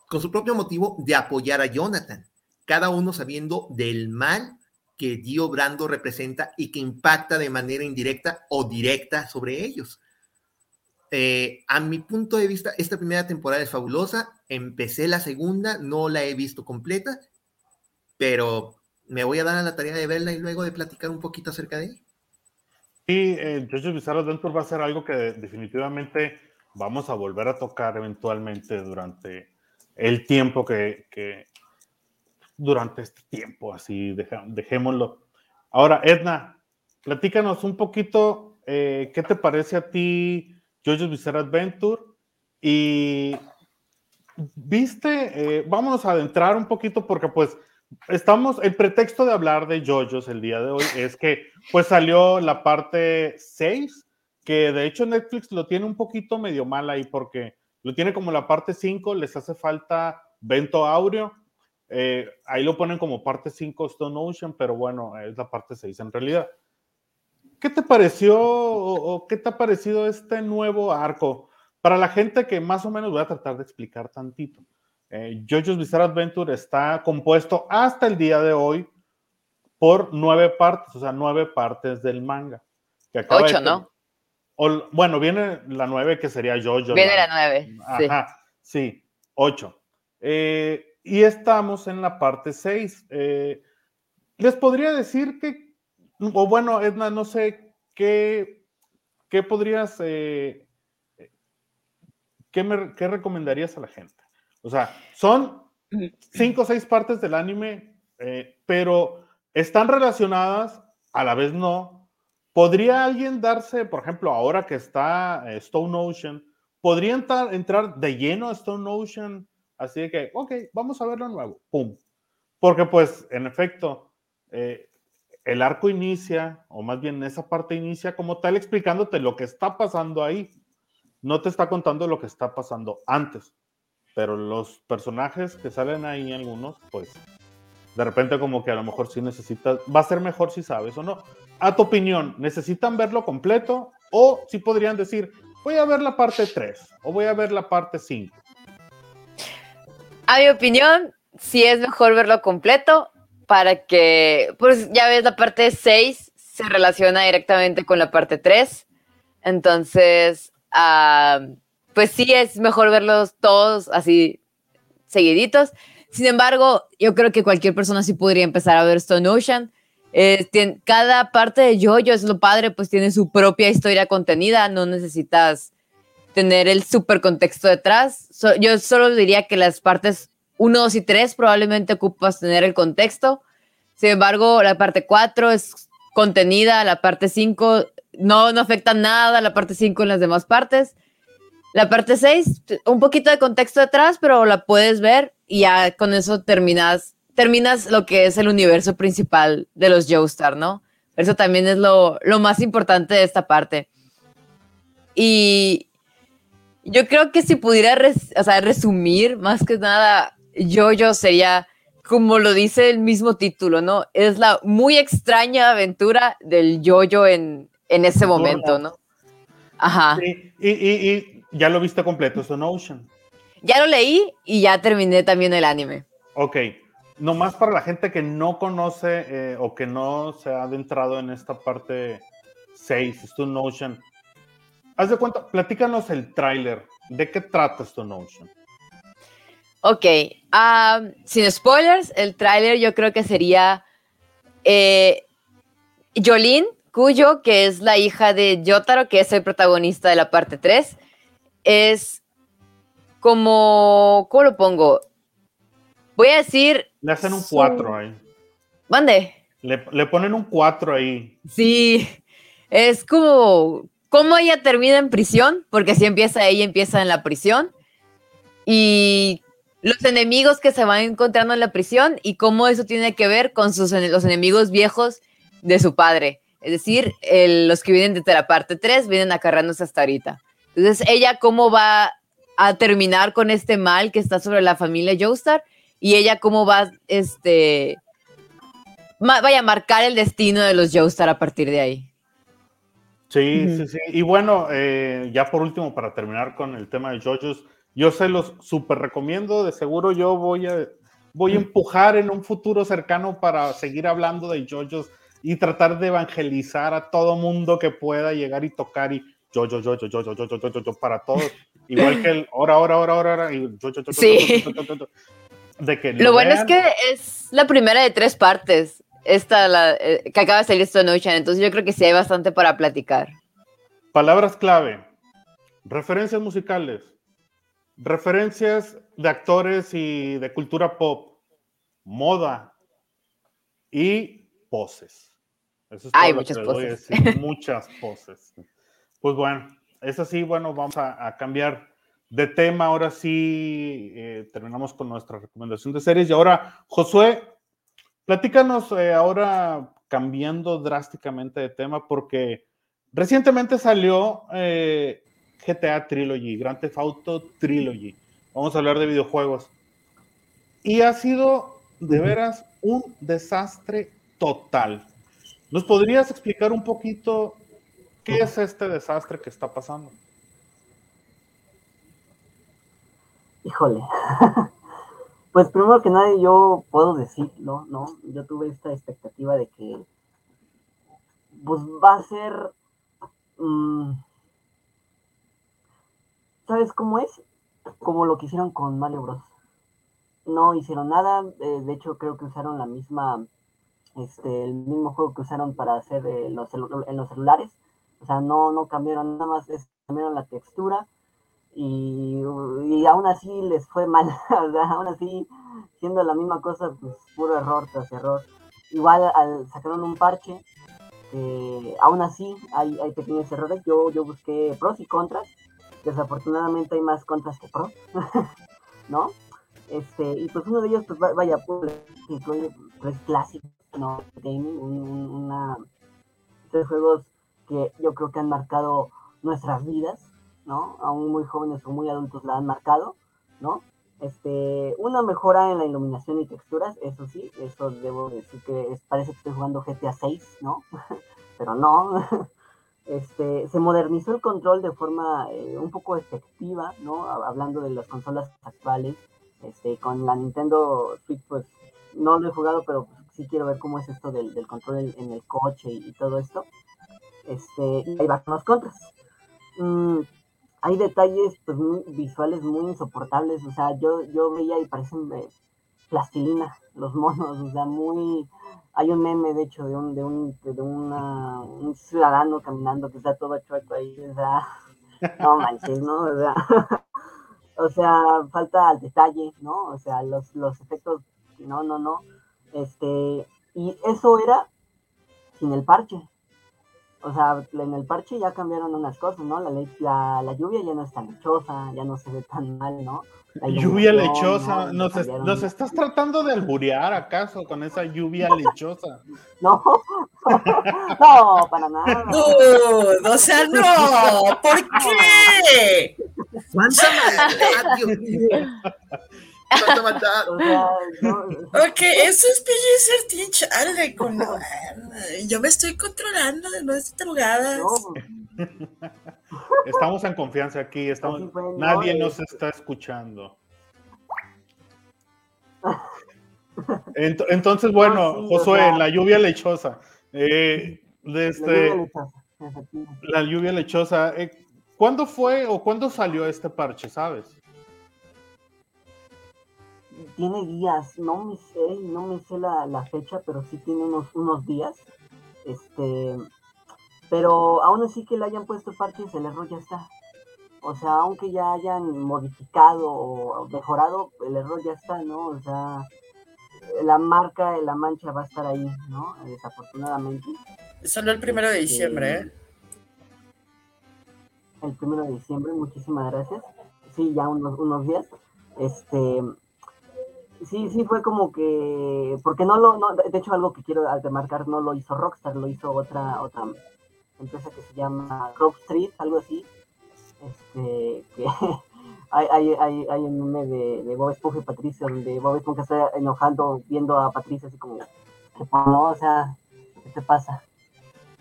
con su propio motivo de apoyar a Jonathan, cada uno sabiendo del mal que Dio Brando representa y que impacta de manera indirecta o directa sobre ellos. Eh, a mi punto de vista, esta primera temporada es fabulosa. Empecé la segunda, no la he visto completa, pero me voy a dar a la tarea de verla y luego de platicar un poquito acerca de ella. Sí, eh, Bizarre Adventure va a ser algo que definitivamente vamos a volver a tocar eventualmente durante el tiempo que, durante este tiempo, así dejémoslo. Ahora, Edna, platícanos un poquito, eh, ¿qué te parece a ti JoJo's Bizarre Adventure. Y viste, eh, vamos a adentrar un poquito porque pues estamos, el pretexto de hablar de JoJo's el día de hoy es que pues salió la parte 6, que de hecho Netflix lo tiene un poquito medio mal ahí porque lo tiene como la parte 5, les hace falta Vento Aureo. Eh, ahí lo ponen como parte 5 Stone Ocean, pero bueno, es la parte 6 en realidad. ¿Qué te pareció o, qué te ha parecido este nuevo arco? Para la gente que más o menos voy a tratar de explicar tantito. Eh, JoJo's Bizarre Adventure está compuesto hasta el día de hoy por nueve partes, o sea, nueve partes del manga. Ocho, ¿no? Bueno, viene la nueve que sería JoJo. Viene la, nueve. Ajá, sí, ocho. Eh, y estamos en la parte seis. Eh, les podría decir que o bueno, Edna, no sé qué, qué podrías, eh, qué, me, qué recomendarías a la gente. O sea, son cinco o seis partes del anime, eh, pero están relacionadas, a la vez no. ¿Podría alguien darse, por ejemplo, ahora que está eh, Stone Ocean, podría entrar, de lleno a Stone Ocean? Así de que, ok, vamos a verlo nuevo, pum. Porque pues, en efecto, eh, el arco inicia, o más bien esa parte inicia como tal explicándote lo que está pasando ahí. No te está contando lo que está pasando antes. Pero los personajes que salen ahí, algunos, pues de repente como que a lo mejor sí necesitas, va a ser mejor si sabes o no. A tu opinión, ¿necesitan verlo completo? O si podrían decir, voy a ver la parte 3 o voy a ver la parte 5. A mi opinión, sí es mejor verlo completo para que, pues ya ves, la parte 6 se relaciona directamente con la parte 3. Entonces, ah, pues sí es mejor verlos todos así seguiditos. Sin embargo, yo creo que cualquier persona sí podría empezar a ver Stone Ocean. Eh, cada parte de Jojo es lo padre, pues tiene su propia historia contenida, no necesitas tener el super contexto detrás. yo solo diría que las partes 1, 2 y 3 probablemente ocupas tener el contexto. Sin embargo, la parte 4 es contenida, la parte 5 no, no afecta nada, la parte 5 en las demás partes. La parte 6, un poquito de contexto detrás, pero la puedes ver y ya con eso terminas, terminas lo que es el universo principal de los Joestar, ¿no? Eso también es lo, lo más importante de esta parte. Y yo creo que si pudiera resumir más que nada yo sería, como lo dice el mismo título, ¿no? Es la muy extraña aventura del Jojo en, en ese momento, ¿no? Ajá. y, y, ya lo viste completo, Stone Ocean. Ya lo leí y ya terminé también el anime. Ok. Nomás para la gente que no conoce eh, o que no se ha adentrado en esta parte 6, Stone Ocean. Haz de cuenta, platícanos el tráiler. ¿De qué trata Stone Ocean? Ok, sin spoilers, el tráiler yo creo que sería eh, Jolene Cuyo, que es la hija de Yotaro, que es el protagonista de la parte 3. Es como, ¿cómo lo pongo? Voy a decir... Le hacen un 4 ahí. ¿Mande? Le, le ponen un 4 ahí. Sí, es como, ¿cómo ella termina en prisión? Porque si empieza ella, empieza en la prisión. Y los enemigos que se van encontrando en la prisión y cómo eso tiene que ver con sus, los enemigos viejos de su padre. Es decir, los que vienen desde la parte 3 vienen acarrándose hasta ahorita. Entonces, ella cómo va a terminar con este mal que está sobre la familia Joestar y ella cómo va este, vaya a marcar el destino de los Joestar a partir de ahí. Sí, sí, sí. Y bueno, eh, ya por último, para terminar con el tema de JoJo's, yo se los súper recomiendo. De seguro yo voy a, voy a empujar en un futuro cercano para seguir hablando de JoJo's y tratar de evangelizar a todo mundo que pueda llegar y tocar y yo, yo, yo, yo, yo, yo, yo, yo, yo, yo, para todos. Igual que el hora, hora, hora, hora, hora, y yo, yo, yo, sí. De que lo, bueno es que es la primera de tres partes. Esta la, eh, que acaba de salir Stone Ocean, entonces yo creo que sí hay bastante para platicar. Palabras clave, referencias musicales, referencias de actores y de cultura pop, moda. Y poses. Eso es hay muchas poses. muchas poses. Pues bueno, es así, bueno, vamos a, cambiar de tema. Ahora sí, eh, terminamos con nuestra recomendación de series. Y ahora, Josué, Platícanos eh, ahora cambiando drásticamente de tema porque recientemente salió eh, GTA Trilogy, Grand Theft Auto Trilogy. Vamos a hablar de videojuegos. Y ha sido de veras un desastre total. ¿Nos podrías explicar un poquito qué es este desastre que está pasando? Híjole, Pues primero que nada yo puedo decirlo, ¿no? Yo tuve esta expectativa de que pues va a ser... Mm, ¿Sabes cómo es? Como lo que hicieron con Mario Bros. No hicieron nada, eh, de hecho creo que usaron la misma, este, el mismo juego que usaron para hacer eh, los en los celulares. O sea, no, no cambiaron nada más, cambiaron la textura y, y aún así les fue mal, sea, aún así, siendo la misma cosa, pues puro error tras error. Igual al, sacaron un parche, que aún así hay, hay pequeños errores, yo, yo busqué pros y contras, desafortunadamente hay más contras que pros, ¿no? Este, y pues uno de ellos, pues vaya, pues, incluye tres clásicos, ¿no? Gaming, una, tres juegos que yo creo que han marcado nuestras vidas, ¿no? Aún muy jóvenes o muy adultos la han marcado, ¿no? Este, una mejora en la iluminación y texturas, eso sí, eso debo decir que parece que estoy jugando GTA 6, ¿no? Pero no. Este, se modernizó el control de forma eh, un poco efectiva, ¿no? Hablando de las consolas actuales, este, con la Nintendo Switch, pues no lo he jugado, pero sí quiero ver cómo es esto del, control en, el coche y, todo esto. Este, y ahí va con contras. Mm, hay detalles pues, visuales muy insoportables, o sea, yo, yo veía y parecen de plastilina los monos, o sea, muy... Hay un meme, de hecho, de un, de un, de una, un ciudadano caminando que está todo chueco ahí, o sea, no manches, ¿no? O sea, o sea, falta el detalle, ¿no? O sea, los, los efectos, no, no, no. Este, y eso era sin el parche, o sea, en el parche ya cambiaron unas cosas, ¿no? La, la, la lluvia ya no es tan lechosa, ya no se ve tan mal, ¿no? La lluvia lechosa, ¿Nos, ¿Nos, estás tratando de alburear acaso con esa lluvia lechosa? No, no, para nada. No, o sea, no, ¿por qué? ¿Cuánta maldad, Dios mío? ok, eso es PG ser con Yo me estoy controlando, no estoy drogada. Estamos en confianza aquí, estamos... nadie nos está escuchando. Entonces, bueno, Josué, la lluvia lechosa. Eh, este, la lluvia lechosa. Eh, ¿Cuándo fue o cuándo salió este parche, sabes? Tiene días, no me sé, no me sé la, fecha, pero sí tiene unos, unos días. Este, pero aún así que le hayan puesto parches, el error ya está. O sea, aunque ya hayan modificado o mejorado, el error ya está, ¿no? O sea, la marca de la mancha va a estar ahí, ¿no? Desafortunadamente. Salió el primero de diciembre, ¿eh? El primero de diciembre, muchísimas gracias. Sí, ya unos, unos días. Este, sí, sí fue como que, porque no lo, no, de hecho algo que quiero remarcar, no lo hizo Rockstar, lo hizo otra, otra empresa que se llama Rock Street, algo así, este, que hay, hay, hay, hay un meme de, de Bob Esponja y Patricia, donde Bob Esponja está enojando viendo a Patricia así como, no, o sea, ¿qué te pasa?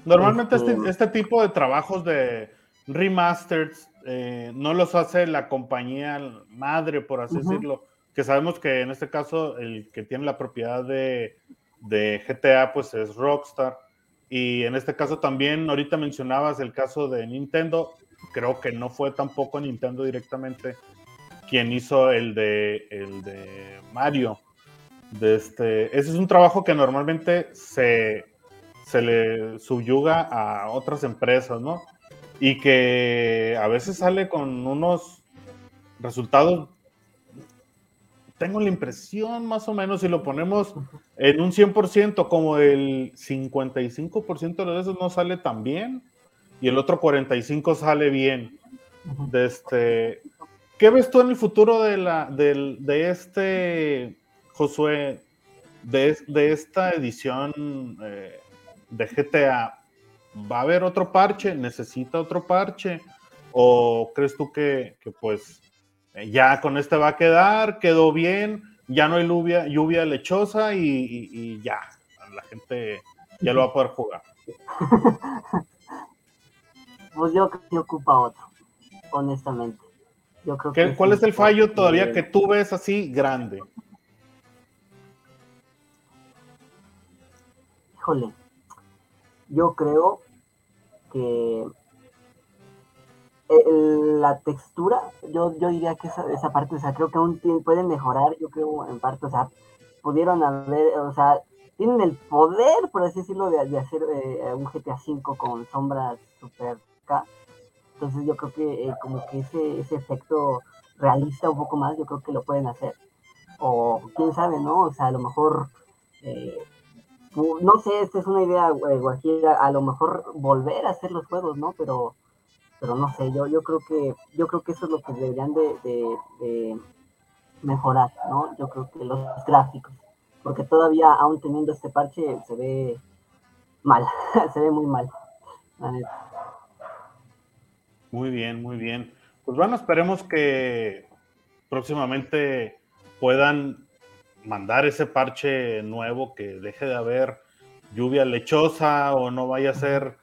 Normalmente este, Este- este tipo de trabajos de remasters eh, no los hace la compañía madre, por así decirlo, que sabemos que en este caso el que tiene la propiedad de, GTA pues es Rockstar. Y en este caso también, ahorita mencionabas el caso de Nintendo, creo que no fue tampoco Nintendo directamente quien hizo el de, el de Mario. Este, ese es un trabajo que normalmente se, se le subyuga a otras empresas, ¿no? Y que a veces sale con unos resultados, tengo la impresión más o menos, si lo ponemos en un 100%, como el 55% de las veces no sale tan bien y el otro 45% sale bien. De este, ¿Qué ves tú en el futuro de, la, del- de este, Josué, de, de esta edición eh, de GTA? ¿Va a haber otro parche? ¿Necesita otro parche? ¿O crees tú que, que, pues ya con este va a quedar, quedó bien, ya no hay lluvia, lluvia lechosa y, y- y ya, la gente ya lo va a poder jugar? Pues yo creo que ocupa otro, honestamente. Yo creo ¿Qué- que ¿Cuál es el fallo todavía que tú ves así grande? Híjole, yo creo que el- la textura, yo, yo diría que esa, esa parte, o sea, creo que aún tiene- pueden mejorar, yo creo en parte, o sea, pudieron haber, o sea, tienen el poder, por así decirlo, de, de hacer eh, un GTA V con sombras super K. Entonces yo creo que eh, como que ese, ese efecto realista un poco más, yo creo que lo pueden hacer. O quién sabe, ¿no? O sea, a lo mejor... eh, no sé, esta es una idea eh, guajira, a lo mejor volver a hacer los juegos, ¿no? Pero, pero no sé, yo, yo creo que, yo creo que eso es lo que deberían de, de- mejorar, ¿no? Yo creo que los gráficos, porque todavía aún teniendo este parche se ve mal, se ve muy mal. Muy bien, muy bien. Pues bueno, esperemos que próximamente puedan mandar ese parche nuevo, que deje de haber lluvia lechosa o no vaya a ser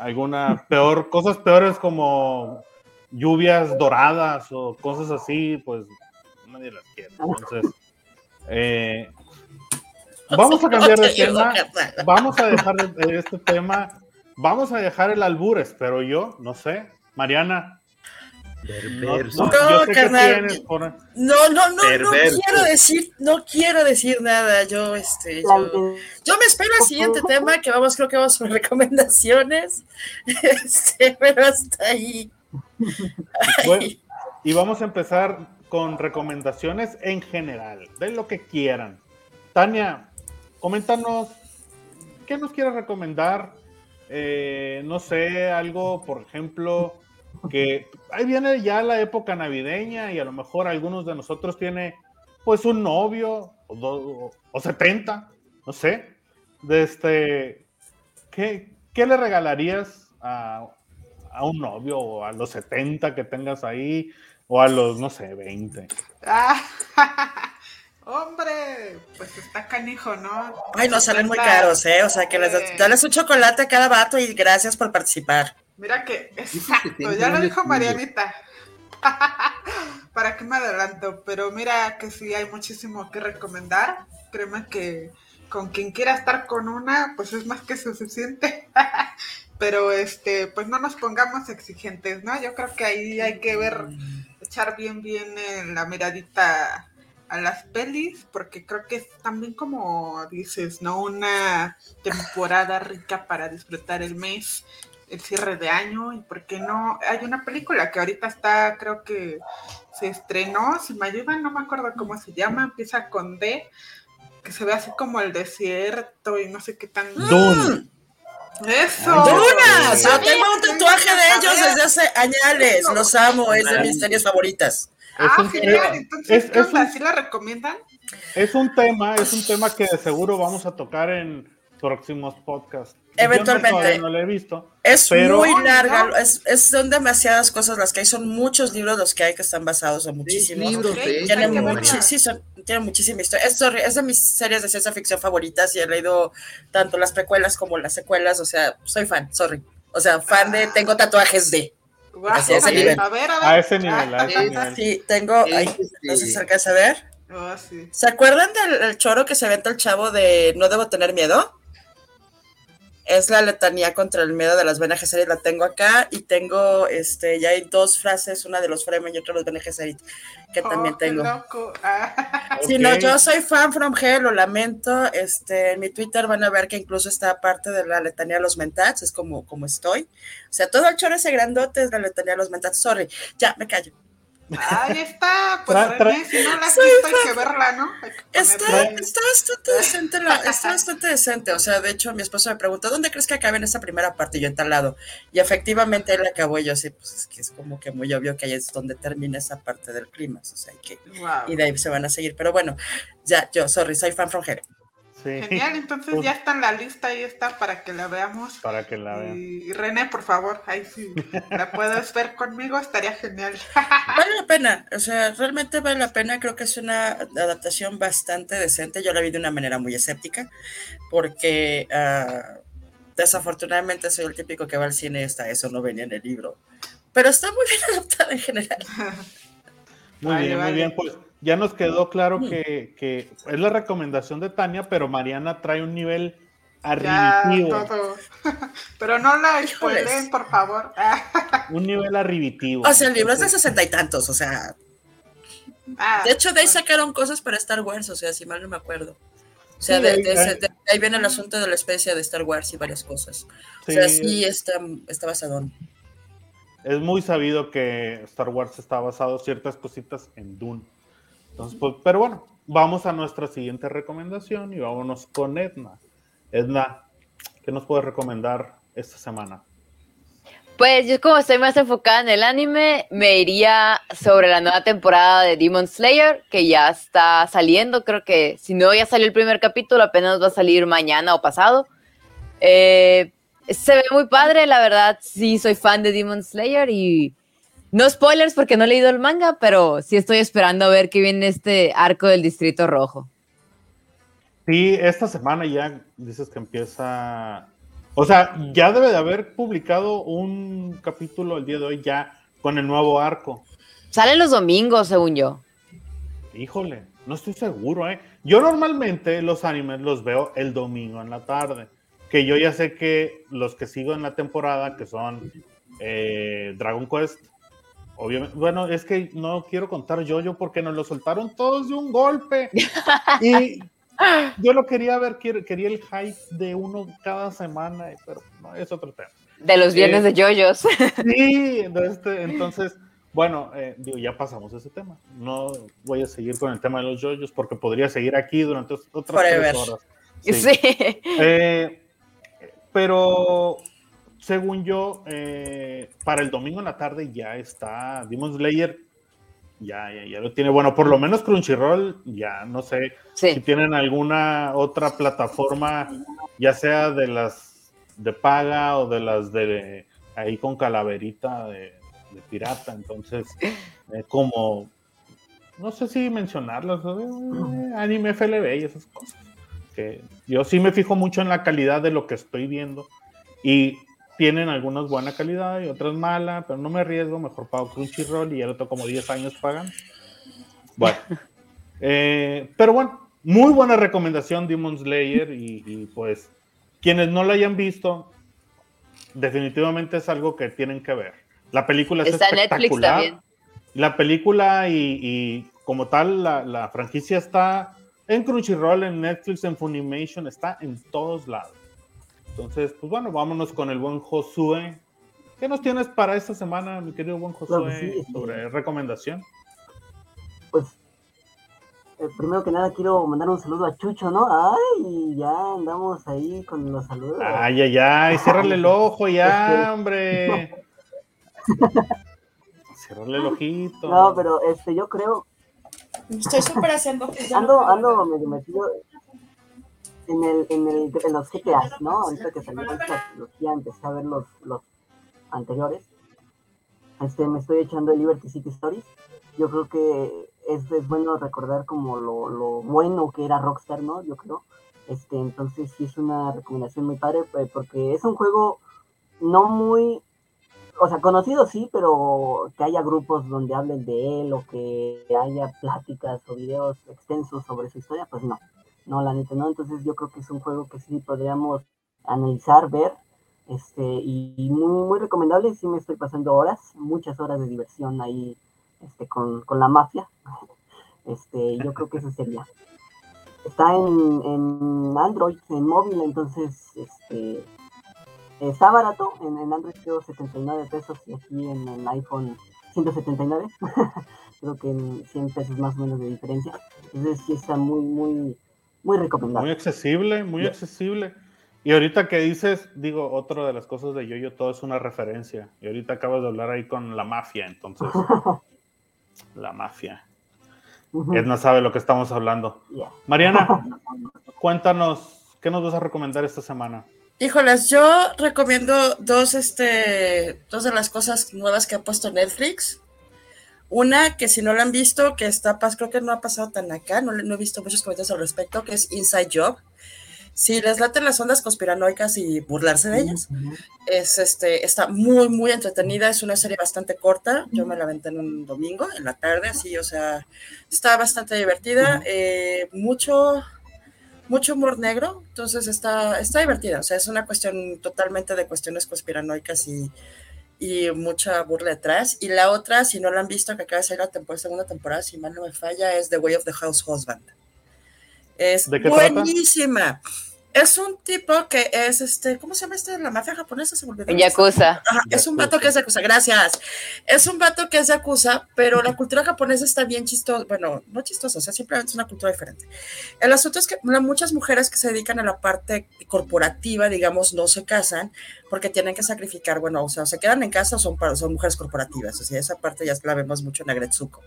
alguna peor, cosas peores como lluvias doradas o cosas así, pues nadie las quiere. Entonces, eh, vamos a cambiar de tema. Vamos a dejar de- este tema. Vamos a dejar el albur, espero yo, no sé. Mariana. No, Perverso. no, carnal. tienes por- No, no, no, no quiero decir, no quiero decir nada. Yo, este, yo, yo me espero al siguiente tema, que vamos, creo que vamos por recomendaciones. Este, pero hasta ahí. Bueno, y vamos a empezar con recomendaciones en general, de lo que quieran. Tania, coméntanos, ¿qué nos quieres recomendar? Eh, no sé, algo, por ejemplo, que ahí viene ya la época navideña y a lo mejor algunos de nosotros tiene pues un novio o, do- o 70, no sé, de este, ¿qué, qué le regalarías a, a un novio o a los 70 que tengas ahí o a los, no sé, 20? Ah, hombre, pues está canijo, ¿no? Ay, no salen muy caros, ¿eh? O sea, que les dales un chocolate a cada vato y gracias por participar. Mira que, exacto, ya lo dijo. Marianita. ¿Para qué me adelanto? Pero mira que sí hay muchísimo que recomendar. Créeme que con quien quiera estar con una, pues es más que suficiente. Pero este, pues no nos pongamos exigentes, ¿no? Yo creo que ahí hay que ver, echar bien, bien eh, la miradita a las pelis, porque creo que es también como dices, ¿no? Una temporada rica para disfrutar el mes el cierre de año y por qué no hay una película que ahorita está creo que se estrenó si me ayudan no me acuerdo cómo se llama empieza con D que se ve así como el desierto y no sé qué tan Dune. eso ¡Dunas! Yo tengo un tatuaje de ellos desde hace años. Los amo, es de mis series favoritas. Es ah un- genial es- entonces es- ¿qué es onda? un- ¿Sí la recomiendan? Es un tema, es un tema que de seguro vamos a tocar en próximos podcasts. Yo no- Eventualmente. no lo he visto, Es Pero- muy larga, ¿no? es, es- son demasiadas cosas las que hay, son muchos libros los que hay que están basados en muchísimos. libros, Ok, de hecho, Tiene, hay que María. verla. muchi- sí, son- tiene muchísima historia. Es, sorry, es de mis series de ciencia ficción favoritas y he leído tanto las precuelas como las secuelas. O sea, soy fan, sorry. O sea, fan de. Tengo tatuajes de. Guau, Así, a ese nivel. a ver, a ver. A ese nivel, a ese Es- nivel. Sí, tengo. Ay, este, no sé si se alcanza a ver. Oh, sí. ¿Se acuerdan del el choro que se aventa el chavo de No debo tener miedo? Es la letanía contra el miedo de las Bene Gesserit, la tengo acá y tengo, este, ya hay dos frases, una de los Fremen y otra de los Bene Gesserit, que también Oh, tengo. loco. Ah, Sí, no, yo soy fan from hell, lo lamento. Este, en mi Twitter van a ver que incluso está parte de la letanía de los mentats, es como, como estoy. O sea, todo el choro ese grandote es la letanía de los mentats. Sorry, ya me callo. Ahí está. Pues Tra- tra- René, si no la has Soy visto, hay que verla, ¿no? Hay que Está, está bastante decente, la- está bastante decente. O sea, de hecho, mi esposo me preguntó, ¿dónde crees que acabe en esa primera parte? Y yo en tal lado. Y efectivamente él acabó y yo sí, pues es que es como que muy obvio que ahí es donde termina esa parte del clima. O sea, y que, y de ahí se van a seguir. Pero bueno, ya, yo, sorry, soy fan from hell. Sí. Genial, entonces ya está en la lista, ahí está para que la veamos. Para que la vean. Y, René, por favor, ahí sí la puedes ver conmigo, estaría genial. Vale la pena, o sea, realmente vale la pena. Creo que es una adaptación bastante decente. Yo la vi de una manera muy escéptica, porque ah, desafortunadamente soy el típico que va al cine y hasta eso no venía en el libro. Pero está muy bien adaptada en general. Muy Vale, bien, vale. muy bien. Pues ya nos quedó claro que, que es la recomendación de Tania, pero Mariana trae un nivel Ya, arribitivo. todo. Pero no la spoileen, por favor. Un nivel arribitivo. O sea, el libro es de sesenta y tantos, o sea. Ah, De hecho, de ahí sacaron cosas para Star Wars, o sea, si mal no me acuerdo. O sea, Sí, de, ahí- de ese- ahí- de ahí viene el asunto de la especie de Star Wars y varias cosas. O sí, sea, sí está, está basadón. es muy sabido que Star Wars está basado ciertas cositas en Dune. Pues, pero bueno, vamos a nuestra siguiente recomendación y vámonos con Edna. Edna, ¿qué nos puedes recomendar esta semana? Pues yo como estoy más enfocada en el anime, me iría sobre la nueva temporada de Demon Slayer, que ya está saliendo, creo que si no ya salió el primer capítulo, apenas va a salir mañana o pasado. Eh, se ve muy padre, la verdad, sí soy fan de Demon Slayer y no spoilers porque no he leído el manga, pero sí estoy esperando a ver qué viene este arco del Distrito Rojo. Sí, esta semana ya dices que empieza. O sea, ya debe de haber publicado un capítulo el día de hoy ya con el nuevo arco. Salen los domingos, según yo. Híjole, no estoy seguro, ¿eh? Yo normalmente los animes los veo el domingo en la tarde. Que yo ya sé que los que sigo en la temporada, que son eh, Dragon Quest, obviamente. Bueno, es que no quiero contar yo porque nos lo soltaron todos de un golpe. Y yo lo quería ver, quería el hype de uno cada semana, pero no, es otro tema. De los viernes Eh, de JoJo's. Sí, de este, entonces, bueno, eh, digo, ya pasamos ese tema. No voy a seguir con el tema de los yoyos porque podría seguir aquí durante otras Forever. tres horas. Sí. Sí. Eh, pero según yo, eh, para el domingo en la tarde ya está Demon Slayer. Ya, ya, ya lo tiene. Bueno, por lo menos Crunchyroll, ya no sé si tienen alguna otra plataforma, ya sea de las de paga o de las de ahí con calaverita de, de pirata. Entonces, eh, como, no sé si mencionarlas, eh, anime FLB y esas cosas. Que yo sí me fijo mucho en la calidad de lo que estoy viendo y tienen algunas buena calidad y otras mala, pero no me arriesgo, mejor pago Crunchyroll y ya lo tengo como 10 años pagando. Bueno, eh, pero bueno, muy buena recomendación Demon Slayer y, y, pues quienes no lo hayan visto, definitivamente es algo que tienen que ver. La película es Está en Netflix espectacular. también. La película y, y como tal, la, la franquicia está en Crunchyroll, en Netflix, en Funimation, está en todos lados. Entonces, pues bueno, vámonos con el buen Josué. ¿Qué nos tienes para esta semana, mi querido buen Josué, sí. sobre recomendación? Pues, eh, primero que nada quiero mandar un saludo a Chucho, ¿no? Ay, ya andamos ahí con los saludos. Ay, ay, ay, ciérrale el ojo ya, Este- hombre. Ciérrale el ojito. No, pero este, yo creo, Estoy súper haciendo que ya ando, ando medio metido. En, el, en, el, en los GTA, ¿no? Ahorita que salió esta trilogía, empecé a ver los, los anteriores. Este, me estoy echando el Liberty City Stories. Yo creo que es, es bueno recordar como lo, lo, bueno que era Rockstar, ¿no? Yo creo. Este, entonces sí es una recomendación muy padre eh, porque es un juego no muy, o sea, conocido sí, pero que haya grupos donde hablen de él o que haya pláticas o videos extensos sobre su historia, pues no, no, la neta, no. Entonces yo creo que es un juego que sí podríamos analizar, ver, este, y, muy, muy recomendable. Sí me estoy pasando horas, muchas horas de diversión ahí, este, con, con la mafia. Este, yo creo que eso sería. Está en, en Android, en móvil, entonces, este, está barato. En, en Android creo 79 pesos y aquí en el iPhone 179. creo que en 100 pesos más o menos de diferencia. Entonces sí está muy, muy, muy recomendable. Muy accesible, muy accesible. Y ahorita que dices, digo, otra de las cosas de Yoyo, todo es una referencia. Y ahorita acabas de hablar ahí con la mafia, entonces. la mafia. Edna sabe lo que estamos hablando. Mariana, cuéntanos, ¿qué nos vas a recomendar esta semana? Híjoles, yo recomiendo dos, este, dos de las cosas nuevas que ha puesto Netflix. Una que si no la han visto, que está, creo que no ha pasado tan acá, no, no he visto muchos comentarios al respecto, que es Inside Job. Si les laten las ondas conspiranoicas y burlarse de ellas, es este, está muy, muy entretenida, es una serie bastante corta, yo me la aventé en un domingo, en la tarde, así, o sea, está bastante divertida, eh, mucho, mucho humor negro, entonces está, está divertida, o sea, es una cuestión totalmente de cuestiones conspiranoicas y, y mucha burla detrás. Y la otra, si no la han visto, que acaba de salir la temporada, segunda temporada, si mal no me falla, es The Way of the House Husband. Es buenísima. Es un tipo que es este, ¿cómo se llama este? La mafia japonesa se volvió. Yakuza. Ajá, es un vato que es Yakuza, gracias. Es un vato que es Yakuza, pero la cultura japonesa está bien chistosa, bueno, no chistosa, o sea, simplemente es una cultura diferente. El asunto es que muchas mujeres que se dedican a la parte corporativa, digamos, no se casan porque tienen que sacrificar, bueno, o sea, se quedan en casa o son, son mujeres corporativas, o sea, esa parte ya la vemos mucho en Agretsuko.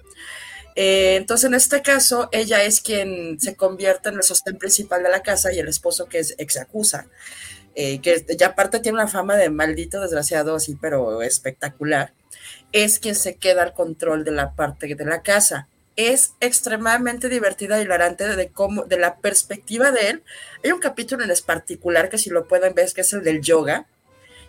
Eh, entonces, en este caso, ella es quien se convierte en el sostén principal de la casa y el esposo que es exacusa, eh, que ya aparte tiene una fama de maldito, desgraciado, así, pero espectacular, es quien se queda al control de la parte de la casa. Es extremadamente divertida y hilarante de, cómo, de la perspectiva de él. Hay un capítulo en particular que si lo pueden ver, que es el del yoga,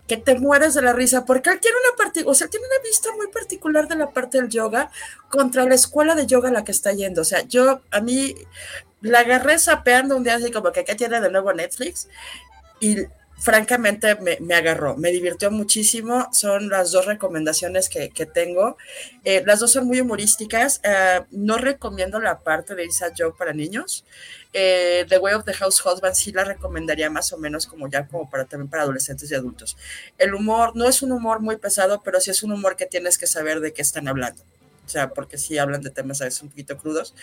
que te mueres de la risa, porque él tiene una parte, o sea, tiene una vista muy particular de la parte del yoga contra la escuela de yoga a la que está yendo. O sea, yo a mí la agarré sapeando un día así como que ¿qué tiene de nuevo Netflix? Y francamente me, me, agarró, me divirtió muchísimo. Son las dos recomendaciones que, que tengo. Eh, las dos son muy humorísticas. Uh, no recomiendo la parte de Isa Joe para niños. Eh, the Way of the House Husband sí la recomendaría más o menos como ya como para también para adolescentes y adultos. El humor no es un humor muy pesado, pero sí es un humor que tienes que saber de qué están hablando. O sea, porque sí hablan de temas a veces un poquito crudos,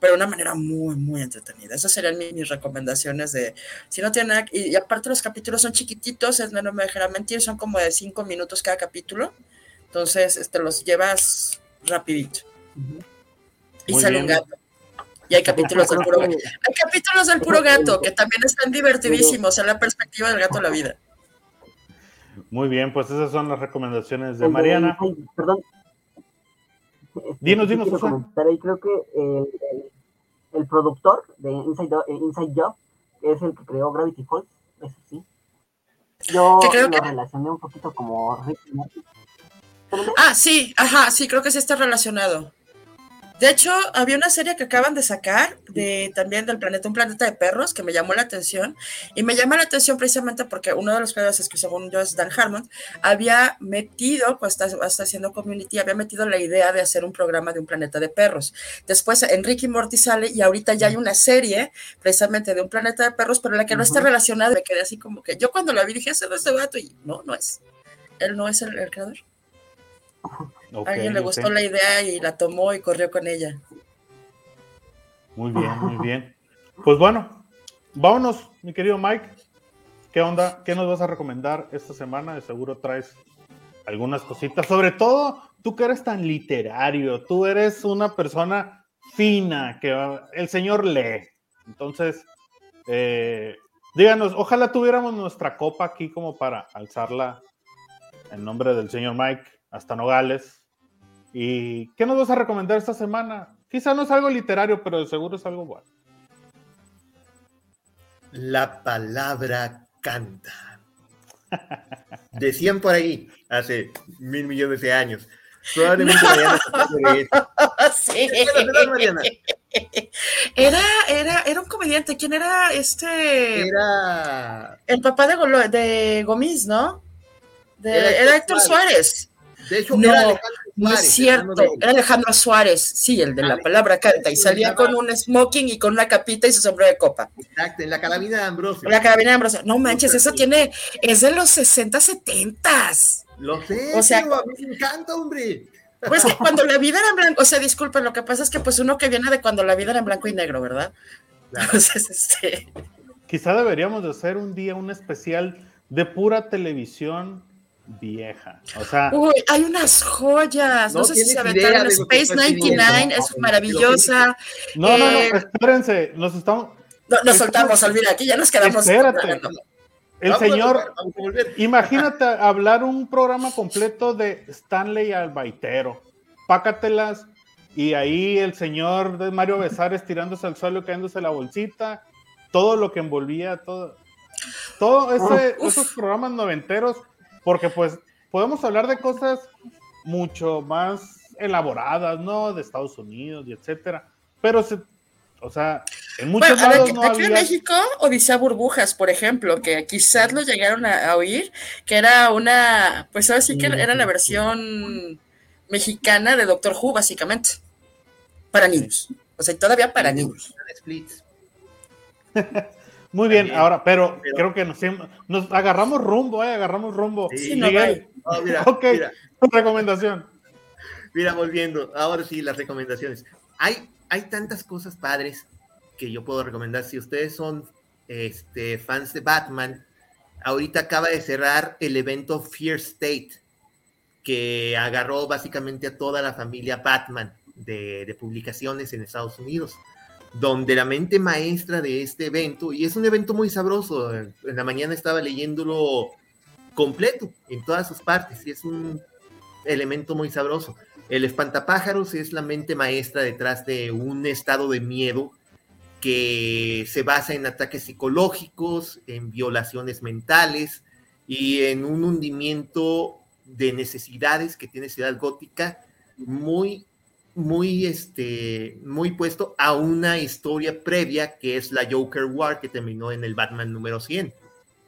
pero de una manera muy, muy entretenida. Esas serían mis, mis recomendaciones de, si no tienen, y, y, aparte los capítulos son chiquititos, es, no, no me dejará mentir, son como de cinco minutos cada capítulo, entonces este, los llevas rapidito. Uh -huh. Y muy sale bien. un gato. Y hay capítulos del puro gato. Hay capítulos del puro gato que también están divertidísimos en la perspectiva del gato de la vida. Muy bien, pues esas son las recomendaciones de Mariana. Ay, perdón, Dinos, dinos. Ahí, creo que el, el, el, productor de Inside, Inside Job es el que creó Gravity Falls, eso sí. Yo lo que... relacioné un poquito como Rick Morty. Ah, sí, ajá, sí, creo que sí está relacionado. De hecho, había una serie que acaban de sacar de también del planeta, un planeta de perros, que me llamó la atención. Y me llama la atención precisamente porque uno de los creadores, que según yo es Dan Harmon, había metido, pues está, está, haciendo community, había metido la idea de hacer un programa de un planeta de perros. Después Enrique Morty sale y ahorita ya hay una serie precisamente de un planeta de perros, pero la que no uh -huh. está relacionada. Me quedé así como que yo cuando la vi dije, ese no es este vato. Y no, no es. Él no es el, el creador. Okay, alguien le gustó okay. la idea y la tomó y corrió con ella. Muy bien, muy bien. Pues bueno, vámonos, mi querido Mike. ¿Qué onda? ¿Qué nos vas a recomendar esta semana? De seguro traes algunas cositas. Sobre todo, tú que eres tan literario, tú eres una persona fina, que el señor lee. Entonces, Eh, díganos, ojalá tuviéramos nuestra copa aquí como para alzarla en nombre del señor Mike hasta Nogales. ¿Y qué nos vas a recomendar esta semana? Quizá no es algo literario, pero de seguro es algo bueno. La palabra canta. Decían por ahí, hace mil millones de años. Probablemente Mariana Sí. Era, era, era un comediante. ¿Quién era este? Era. El papá de, Golo- de Gomis, ¿no? De- era, Héctor Suárez. De hecho, No, era Alejandro No es cierto, era Alejandro Suárez, sí, el de la palabra canta, y salía con un smoking y con una capita y su sombrero de copa. Exacto, en la carabina de Ambrosio. La carabina de Ambrosio. No manches, eso tiene, es de los 60, 70. Lo sé, O sea- a mí me encanta, hombre. Pues que cuando la vida era en blanco, o sea, disculpen, lo que pasa es que pues uno que viene de cuando la vida era en blanco y negro, ¿verdad? Claro. Entonces, este, Quizá deberíamos de hacer un día un especial de pura televisión vieja. O sea, uy, hay unas joyas, no, No sé si se aventaron Space estás 99, viendo. es maravillosa. no, no, no, eh, espérense, nos estamos. No, nos soltamos, olvida, aquí ya nos quedamos. Espérate. El Vamos a señor, volver, a imagínate hablar un programa completo de Stanley Albaitero. Pácatelas y ahí el señor de Mario Besares tirándose al suelo, cayéndose la bolsita, todo lo que envolvía, todo, todo ese, esos programas noventeros, porque pues podemos hablar de cosas mucho más elaboradas, ¿no? De Estados Unidos y etcétera, pero se, o sea, en muchos Bueno, ver, aquí, en. México, Odisea Burbujas, por ejemplo, que quizás lo llegaron a, a oír, que era una, pues ahora sí que era la versión mexicana de Doctor Who, básicamente, para niños. O sea, todavía para niños. Muy bien, También. ahora, pero, Pero- creo que nos, nos agarramos rumbo, eh, agarramos rumbo. Sí, no, Miguel, No, mira, Ok. mira, recomendación. mira, volviendo. Ahora sí, las recomendaciones. Hay, hay tantas cosas padres que yo puedo recomendar. Si ustedes son este, fans de Batman, ahorita acaba de cerrar el evento Fear State, que agarró básicamente a toda la familia Batman de, de publicaciones en Estados Unidos, donde la mente maestra de este evento, y es un evento muy sabroso, en la mañana estaba leyéndolo completo en todas sus partes, y es un elemento muy sabroso. El espantapájaros es la mente maestra detrás de un estado de miedo que se basa en ataques psicológicos, en violaciones mentales y en un hundimiento de necesidades que tiene Ciudad Gótica muy, muy, este, muy puesto a una historia previa que es la Joker War que terminó en el Batman número 100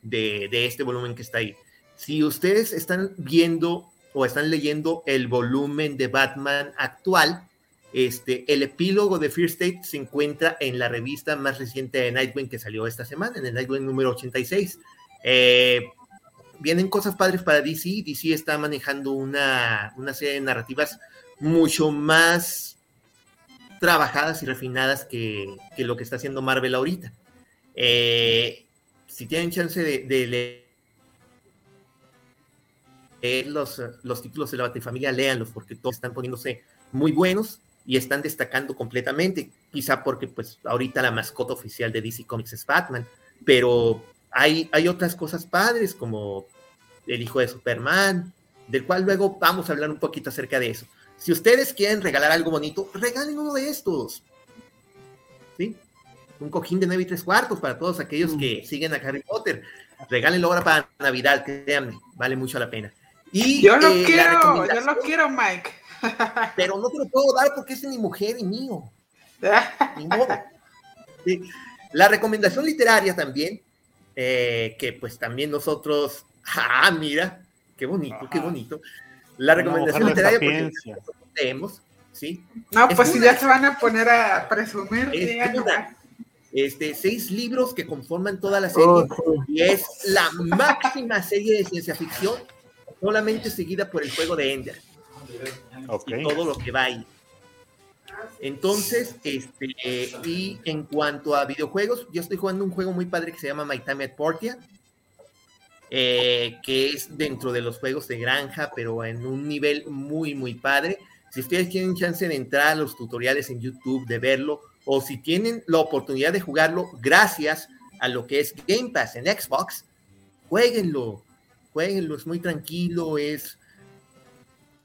de, de este volumen que está ahí. Si ustedes están viendo o están leyendo el volumen de Batman actual, este, el epílogo de Fear State se encuentra en la revista más reciente de Nightwing que salió esta semana, en el Nightwing número 86. Eh, vienen cosas padres para DC. DC está manejando una, una serie de narrativas mucho más trabajadas y refinadas que, que lo que está haciendo Marvel ahorita. Eh, si tienen chance de, leer los, los títulos de la Batifamilia, léanlos porque todos están poniéndose muy buenos y están destacando completamente. Quizá porque pues ahorita la mascota oficial de DC Comics es Batman, pero hay, hay otras cosas padres como el hijo de Superman, del cual luego vamos a hablar un poquito acerca de eso. Si ustedes quieren regalar algo bonito, regalen uno de estos. ¿Sí? Un cojín de 9 y 3 cuartos para todos aquellos que siguen a Harry Potter. Regálenlo ahora para Navidad, créanme, vale mucho la pena. Y, Yo lo eh, quiero, yo lo quiero, Mike. Pero no te lo puedo dar porque es de mi mujer y mío. Ni modo. Sí. La recomendación literaria también, eh, que pues también nosotros, ah, mira, qué bonito, qué bonito. La recomendación literaria, porque leemos, ¿sí? No, Es pues si ya se van a poner a presumir, Es una-. Este, seis libros que conforman toda la serie Oh, y es la máxima serie de ciencia ficción, solamente seguida por el juego de Ender. Ok. y todo lo que va ahí. Entonces, este, eh, y en cuanto a videojuegos, yo estoy jugando un juego muy padre que se llama My Time at Portia, eh, que es dentro de los juegos de granja, pero en un nivel muy, muy padre. Si ustedes tienen chance de entrar a los tutoriales en YouTube, de verlo, o si tienen la oportunidad de jugarlo, gracias a lo que es Game Pass en Xbox, jueguenlo, jueguenlo, es muy tranquilo, es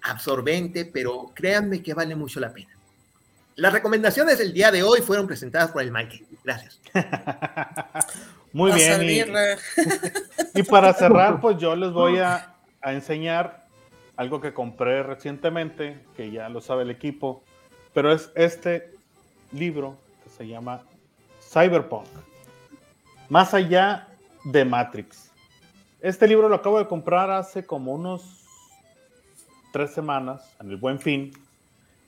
absorbente, pero créanme que vale mucho la pena. Las recomendaciones del día de hoy fueron presentadas por el Mike. Gracias. Muy bien. Y, y, para cerrar, pues yo les voy a, a, enseñar algo que compré recientemente, que ya lo sabe el equipo, pero es este libro que se llama Cyberpunk. Más allá de Matrix. Este libro lo acabo de comprar hace como unos tres semanas, en el buen fin,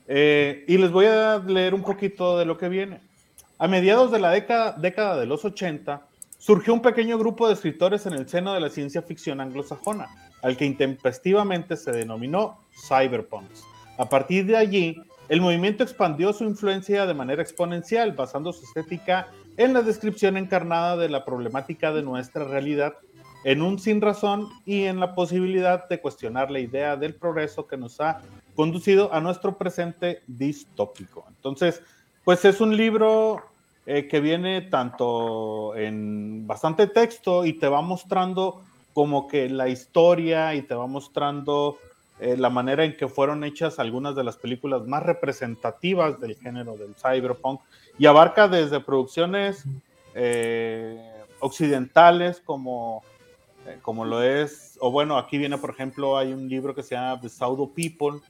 eh, y les voy a leer un poquito de lo que viene. A mediados de la década, década de los 80, surgió un pequeño grupo de escritores en el seno de la ciencia ficción anglosajona, al que intempestivamente se denominó cyberpunks. A partir de allí, el movimiento expandió su influencia de manera exponencial, basando su estética en la descripción encarnada de la problemática de nuestra realidad en un sin razón y en la posibilidad de cuestionar la idea del progreso que nos ha conducido a nuestro presente distópico. Entonces, pues es un libro eh, que viene tanto en bastante texto y te va mostrando como que la historia y te va mostrando eh, la manera en que fueron hechas algunas de las películas más representativas del género del cyberpunk y abarca desde producciones eh, occidentales como como lo es, o bueno, aquí viene, por ejemplo, hay un libro que se llama The Pseudo People,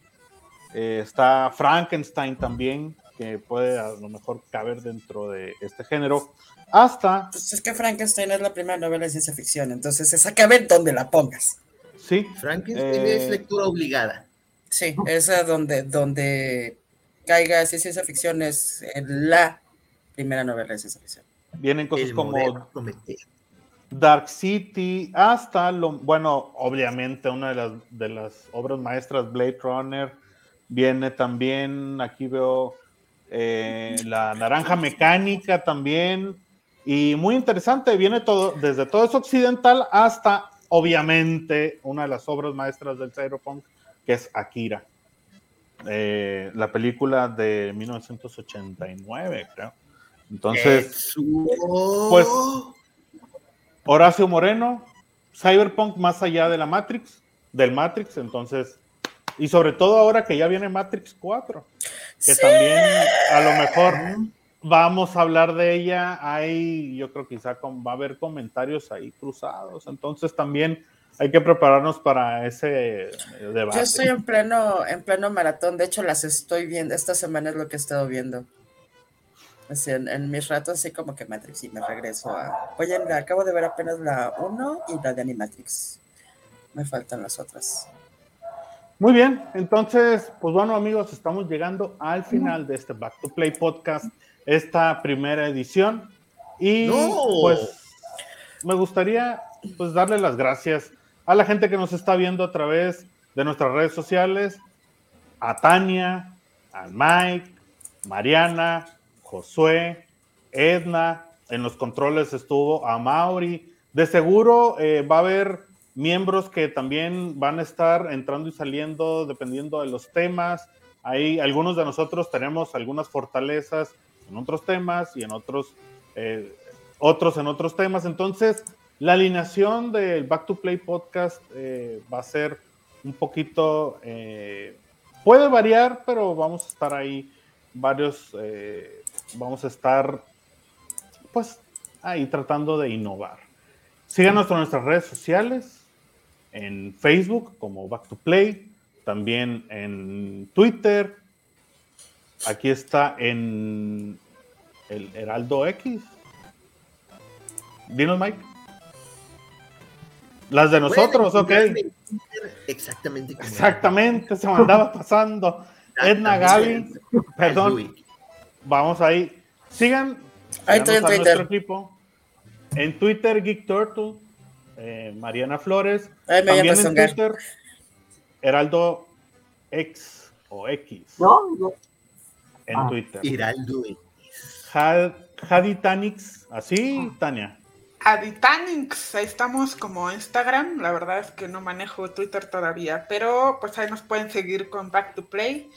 está Frankenstein también, que puede a lo mejor caber dentro de este género, hasta... Pues es que Frankenstein es la primera novela de ciencia ficción, entonces esa cabe donde la pongas. Sí. Frankenstein es eh, lectura obligada. Sí, esa donde, donde caiga ciencia ficción es la primera novela de ciencia ficción. Vienen cosas como... Dark City, hasta lo, bueno, obviamente una de las, de las obras maestras, Blade Runner, viene también, aquí veo eh, la naranja mecánica también, y muy interesante, viene todo, desde todo eso occidental hasta, obviamente, una de las obras maestras del cyberpunk, que es Akira, eh, la película de 1989, creo. Entonces, pues Horacio Moreno, Cyberpunk más allá de la Matrix, del Matrix, entonces, y sobre todo ahora que ya viene Matrix 4, que también a lo mejor vamos a hablar de ella, hay, yo creo quizá va a haber comentarios ahí cruzados, entonces también hay que prepararnos para ese eh, debate. Yo estoy en pleno, en pleno maratón, de hecho las estoy viendo, esta semana es lo que he estado viendo en, mis ratos, así como que Matrix, y me regreso a. Oye, acabo de ver apenas la 1 y la de Animatrix. Me faltan las otras. Muy bien, entonces, pues bueno, amigos, estamos llegando al final de este Back to Play podcast, esta primera edición. Y pues me gustaría pues darle las gracias a la gente que nos está viendo a través de nuestras redes sociales, a Tania, a Mike, Mariana, Josué, Edna, en los controles estuvo a Mauri. De seguro eh, va a haber miembros que también van a estar entrando y saliendo dependiendo de los temas. Ahí algunos de nosotros tenemos algunas fortalezas en otros temas y en otros, eh, otros en otros temas. Entonces, la alineación del Back to Play podcast eh, va a ser un poquito, puede variar, pero vamos a estar ahí varios vamos a estar pues ahí tratando de innovar. Síganos en nuestras redes sociales, en Facebook como Back to Play, también en Twitter. Aquí está en el Heraldo X. Dinos, Mike. Las de nosotros, ok. Exactamente. Exactamente, se me andaba pasando. Edna Gaby, perdón, vamos ahí. Sigan ahí estoy en Twitter. Equipo. En Twitter, Geek Turtle, eh, Mariana Flores. Me También en Twitter, Heraldo X o X. No, En ah. Twitter. Heraldo X. Haditanix, así, Tania. Haditanix, ahí estamos como Instagram. La verdad es que no manejo Twitter todavía, pero pues ahí nos pueden seguir con Back to Play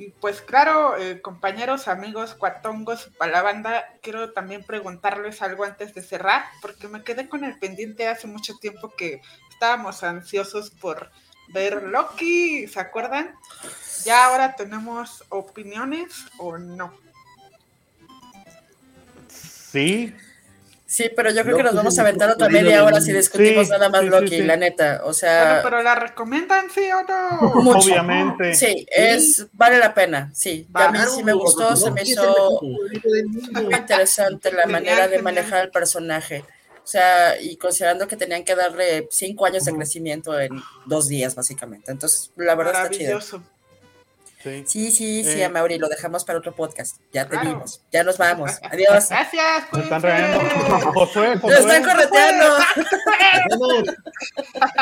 Y pues claro, eh, compañeros, amigos, cuatongos, para la banda, quiero también preguntarles algo antes de cerrar, porque me quedé con el pendiente hace mucho tiempo que estábamos ansiosos por ver Loki, ¿se acuerdan? Ya ahora tenemos opiniones o no. Sí, Sí, pero yo creo que nos vamos a aventar otra media hora si discutimos Sí, nada más sí, Loki, sí. la neta. O Bueno, sea, pero la recomiendan, sí o no? mucho. obviamente. Sí, es, vale la pena, sí. A mí sí me gustó, se me hizo muy interesante la manera de manejar el personaje. O sea, y considerando que tenían que darle cinco años de crecimiento en dos días, básicamente. Entonces, la verdad está chido. Sí. Sí, sí, sí, Eh. a Mauri, lo dejamos para otro podcast. Ya te Claro. vimos. Ya nos vamos. Adiós. Gracias. Se están cuídense. riendo. Josué, ¡Lo están Josué, correteando!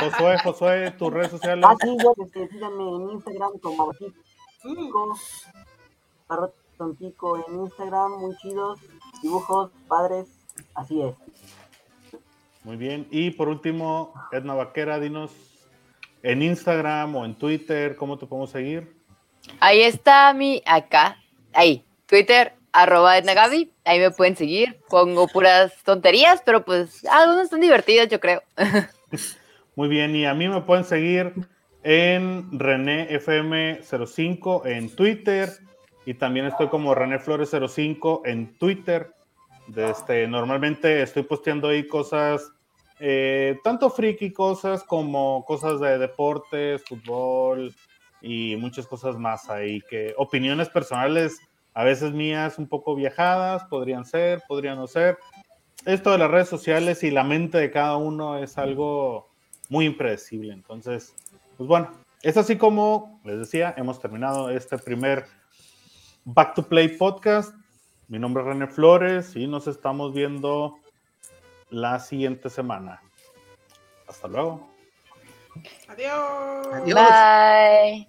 Josué, Josué, tus redes sociales. Ah, sí, yo, este, síganme en Instagram como Tontico, arroba Tontico en Instagram, muy chidos, dibujos, padres, así es. Muy bien. Y por último, Edna Vaquera, dinos en Instagram o en Twitter, ¿cómo te podemos seguir? Ahí está mi, acá, ahí, Twitter, arroba Ednagabi, ahí me pueden seguir, pongo puras tonterías, pero pues algunos están divertidos, yo creo. Muy bien, y a mí me pueden seguir en René FM05 en Twitter y también estoy como René Flores 05 en Twitter. Este, normalmente estoy posteando ahí cosas, eh, tanto friki cosas como cosas de deportes, fútbol y muchas cosas más ahí, que opiniones personales, a veces mías un poco viajadas, podrían ser, podrían no ser. Esto de las redes sociales y la mente de cada uno es algo muy impredecible. Entonces, pues bueno, es así como les decía, hemos terminado este primer Back to Play podcast. Mi nombre es René Flores y nos estamos viendo la siguiente semana. Hasta luego. Adiós. Adiós. Bye.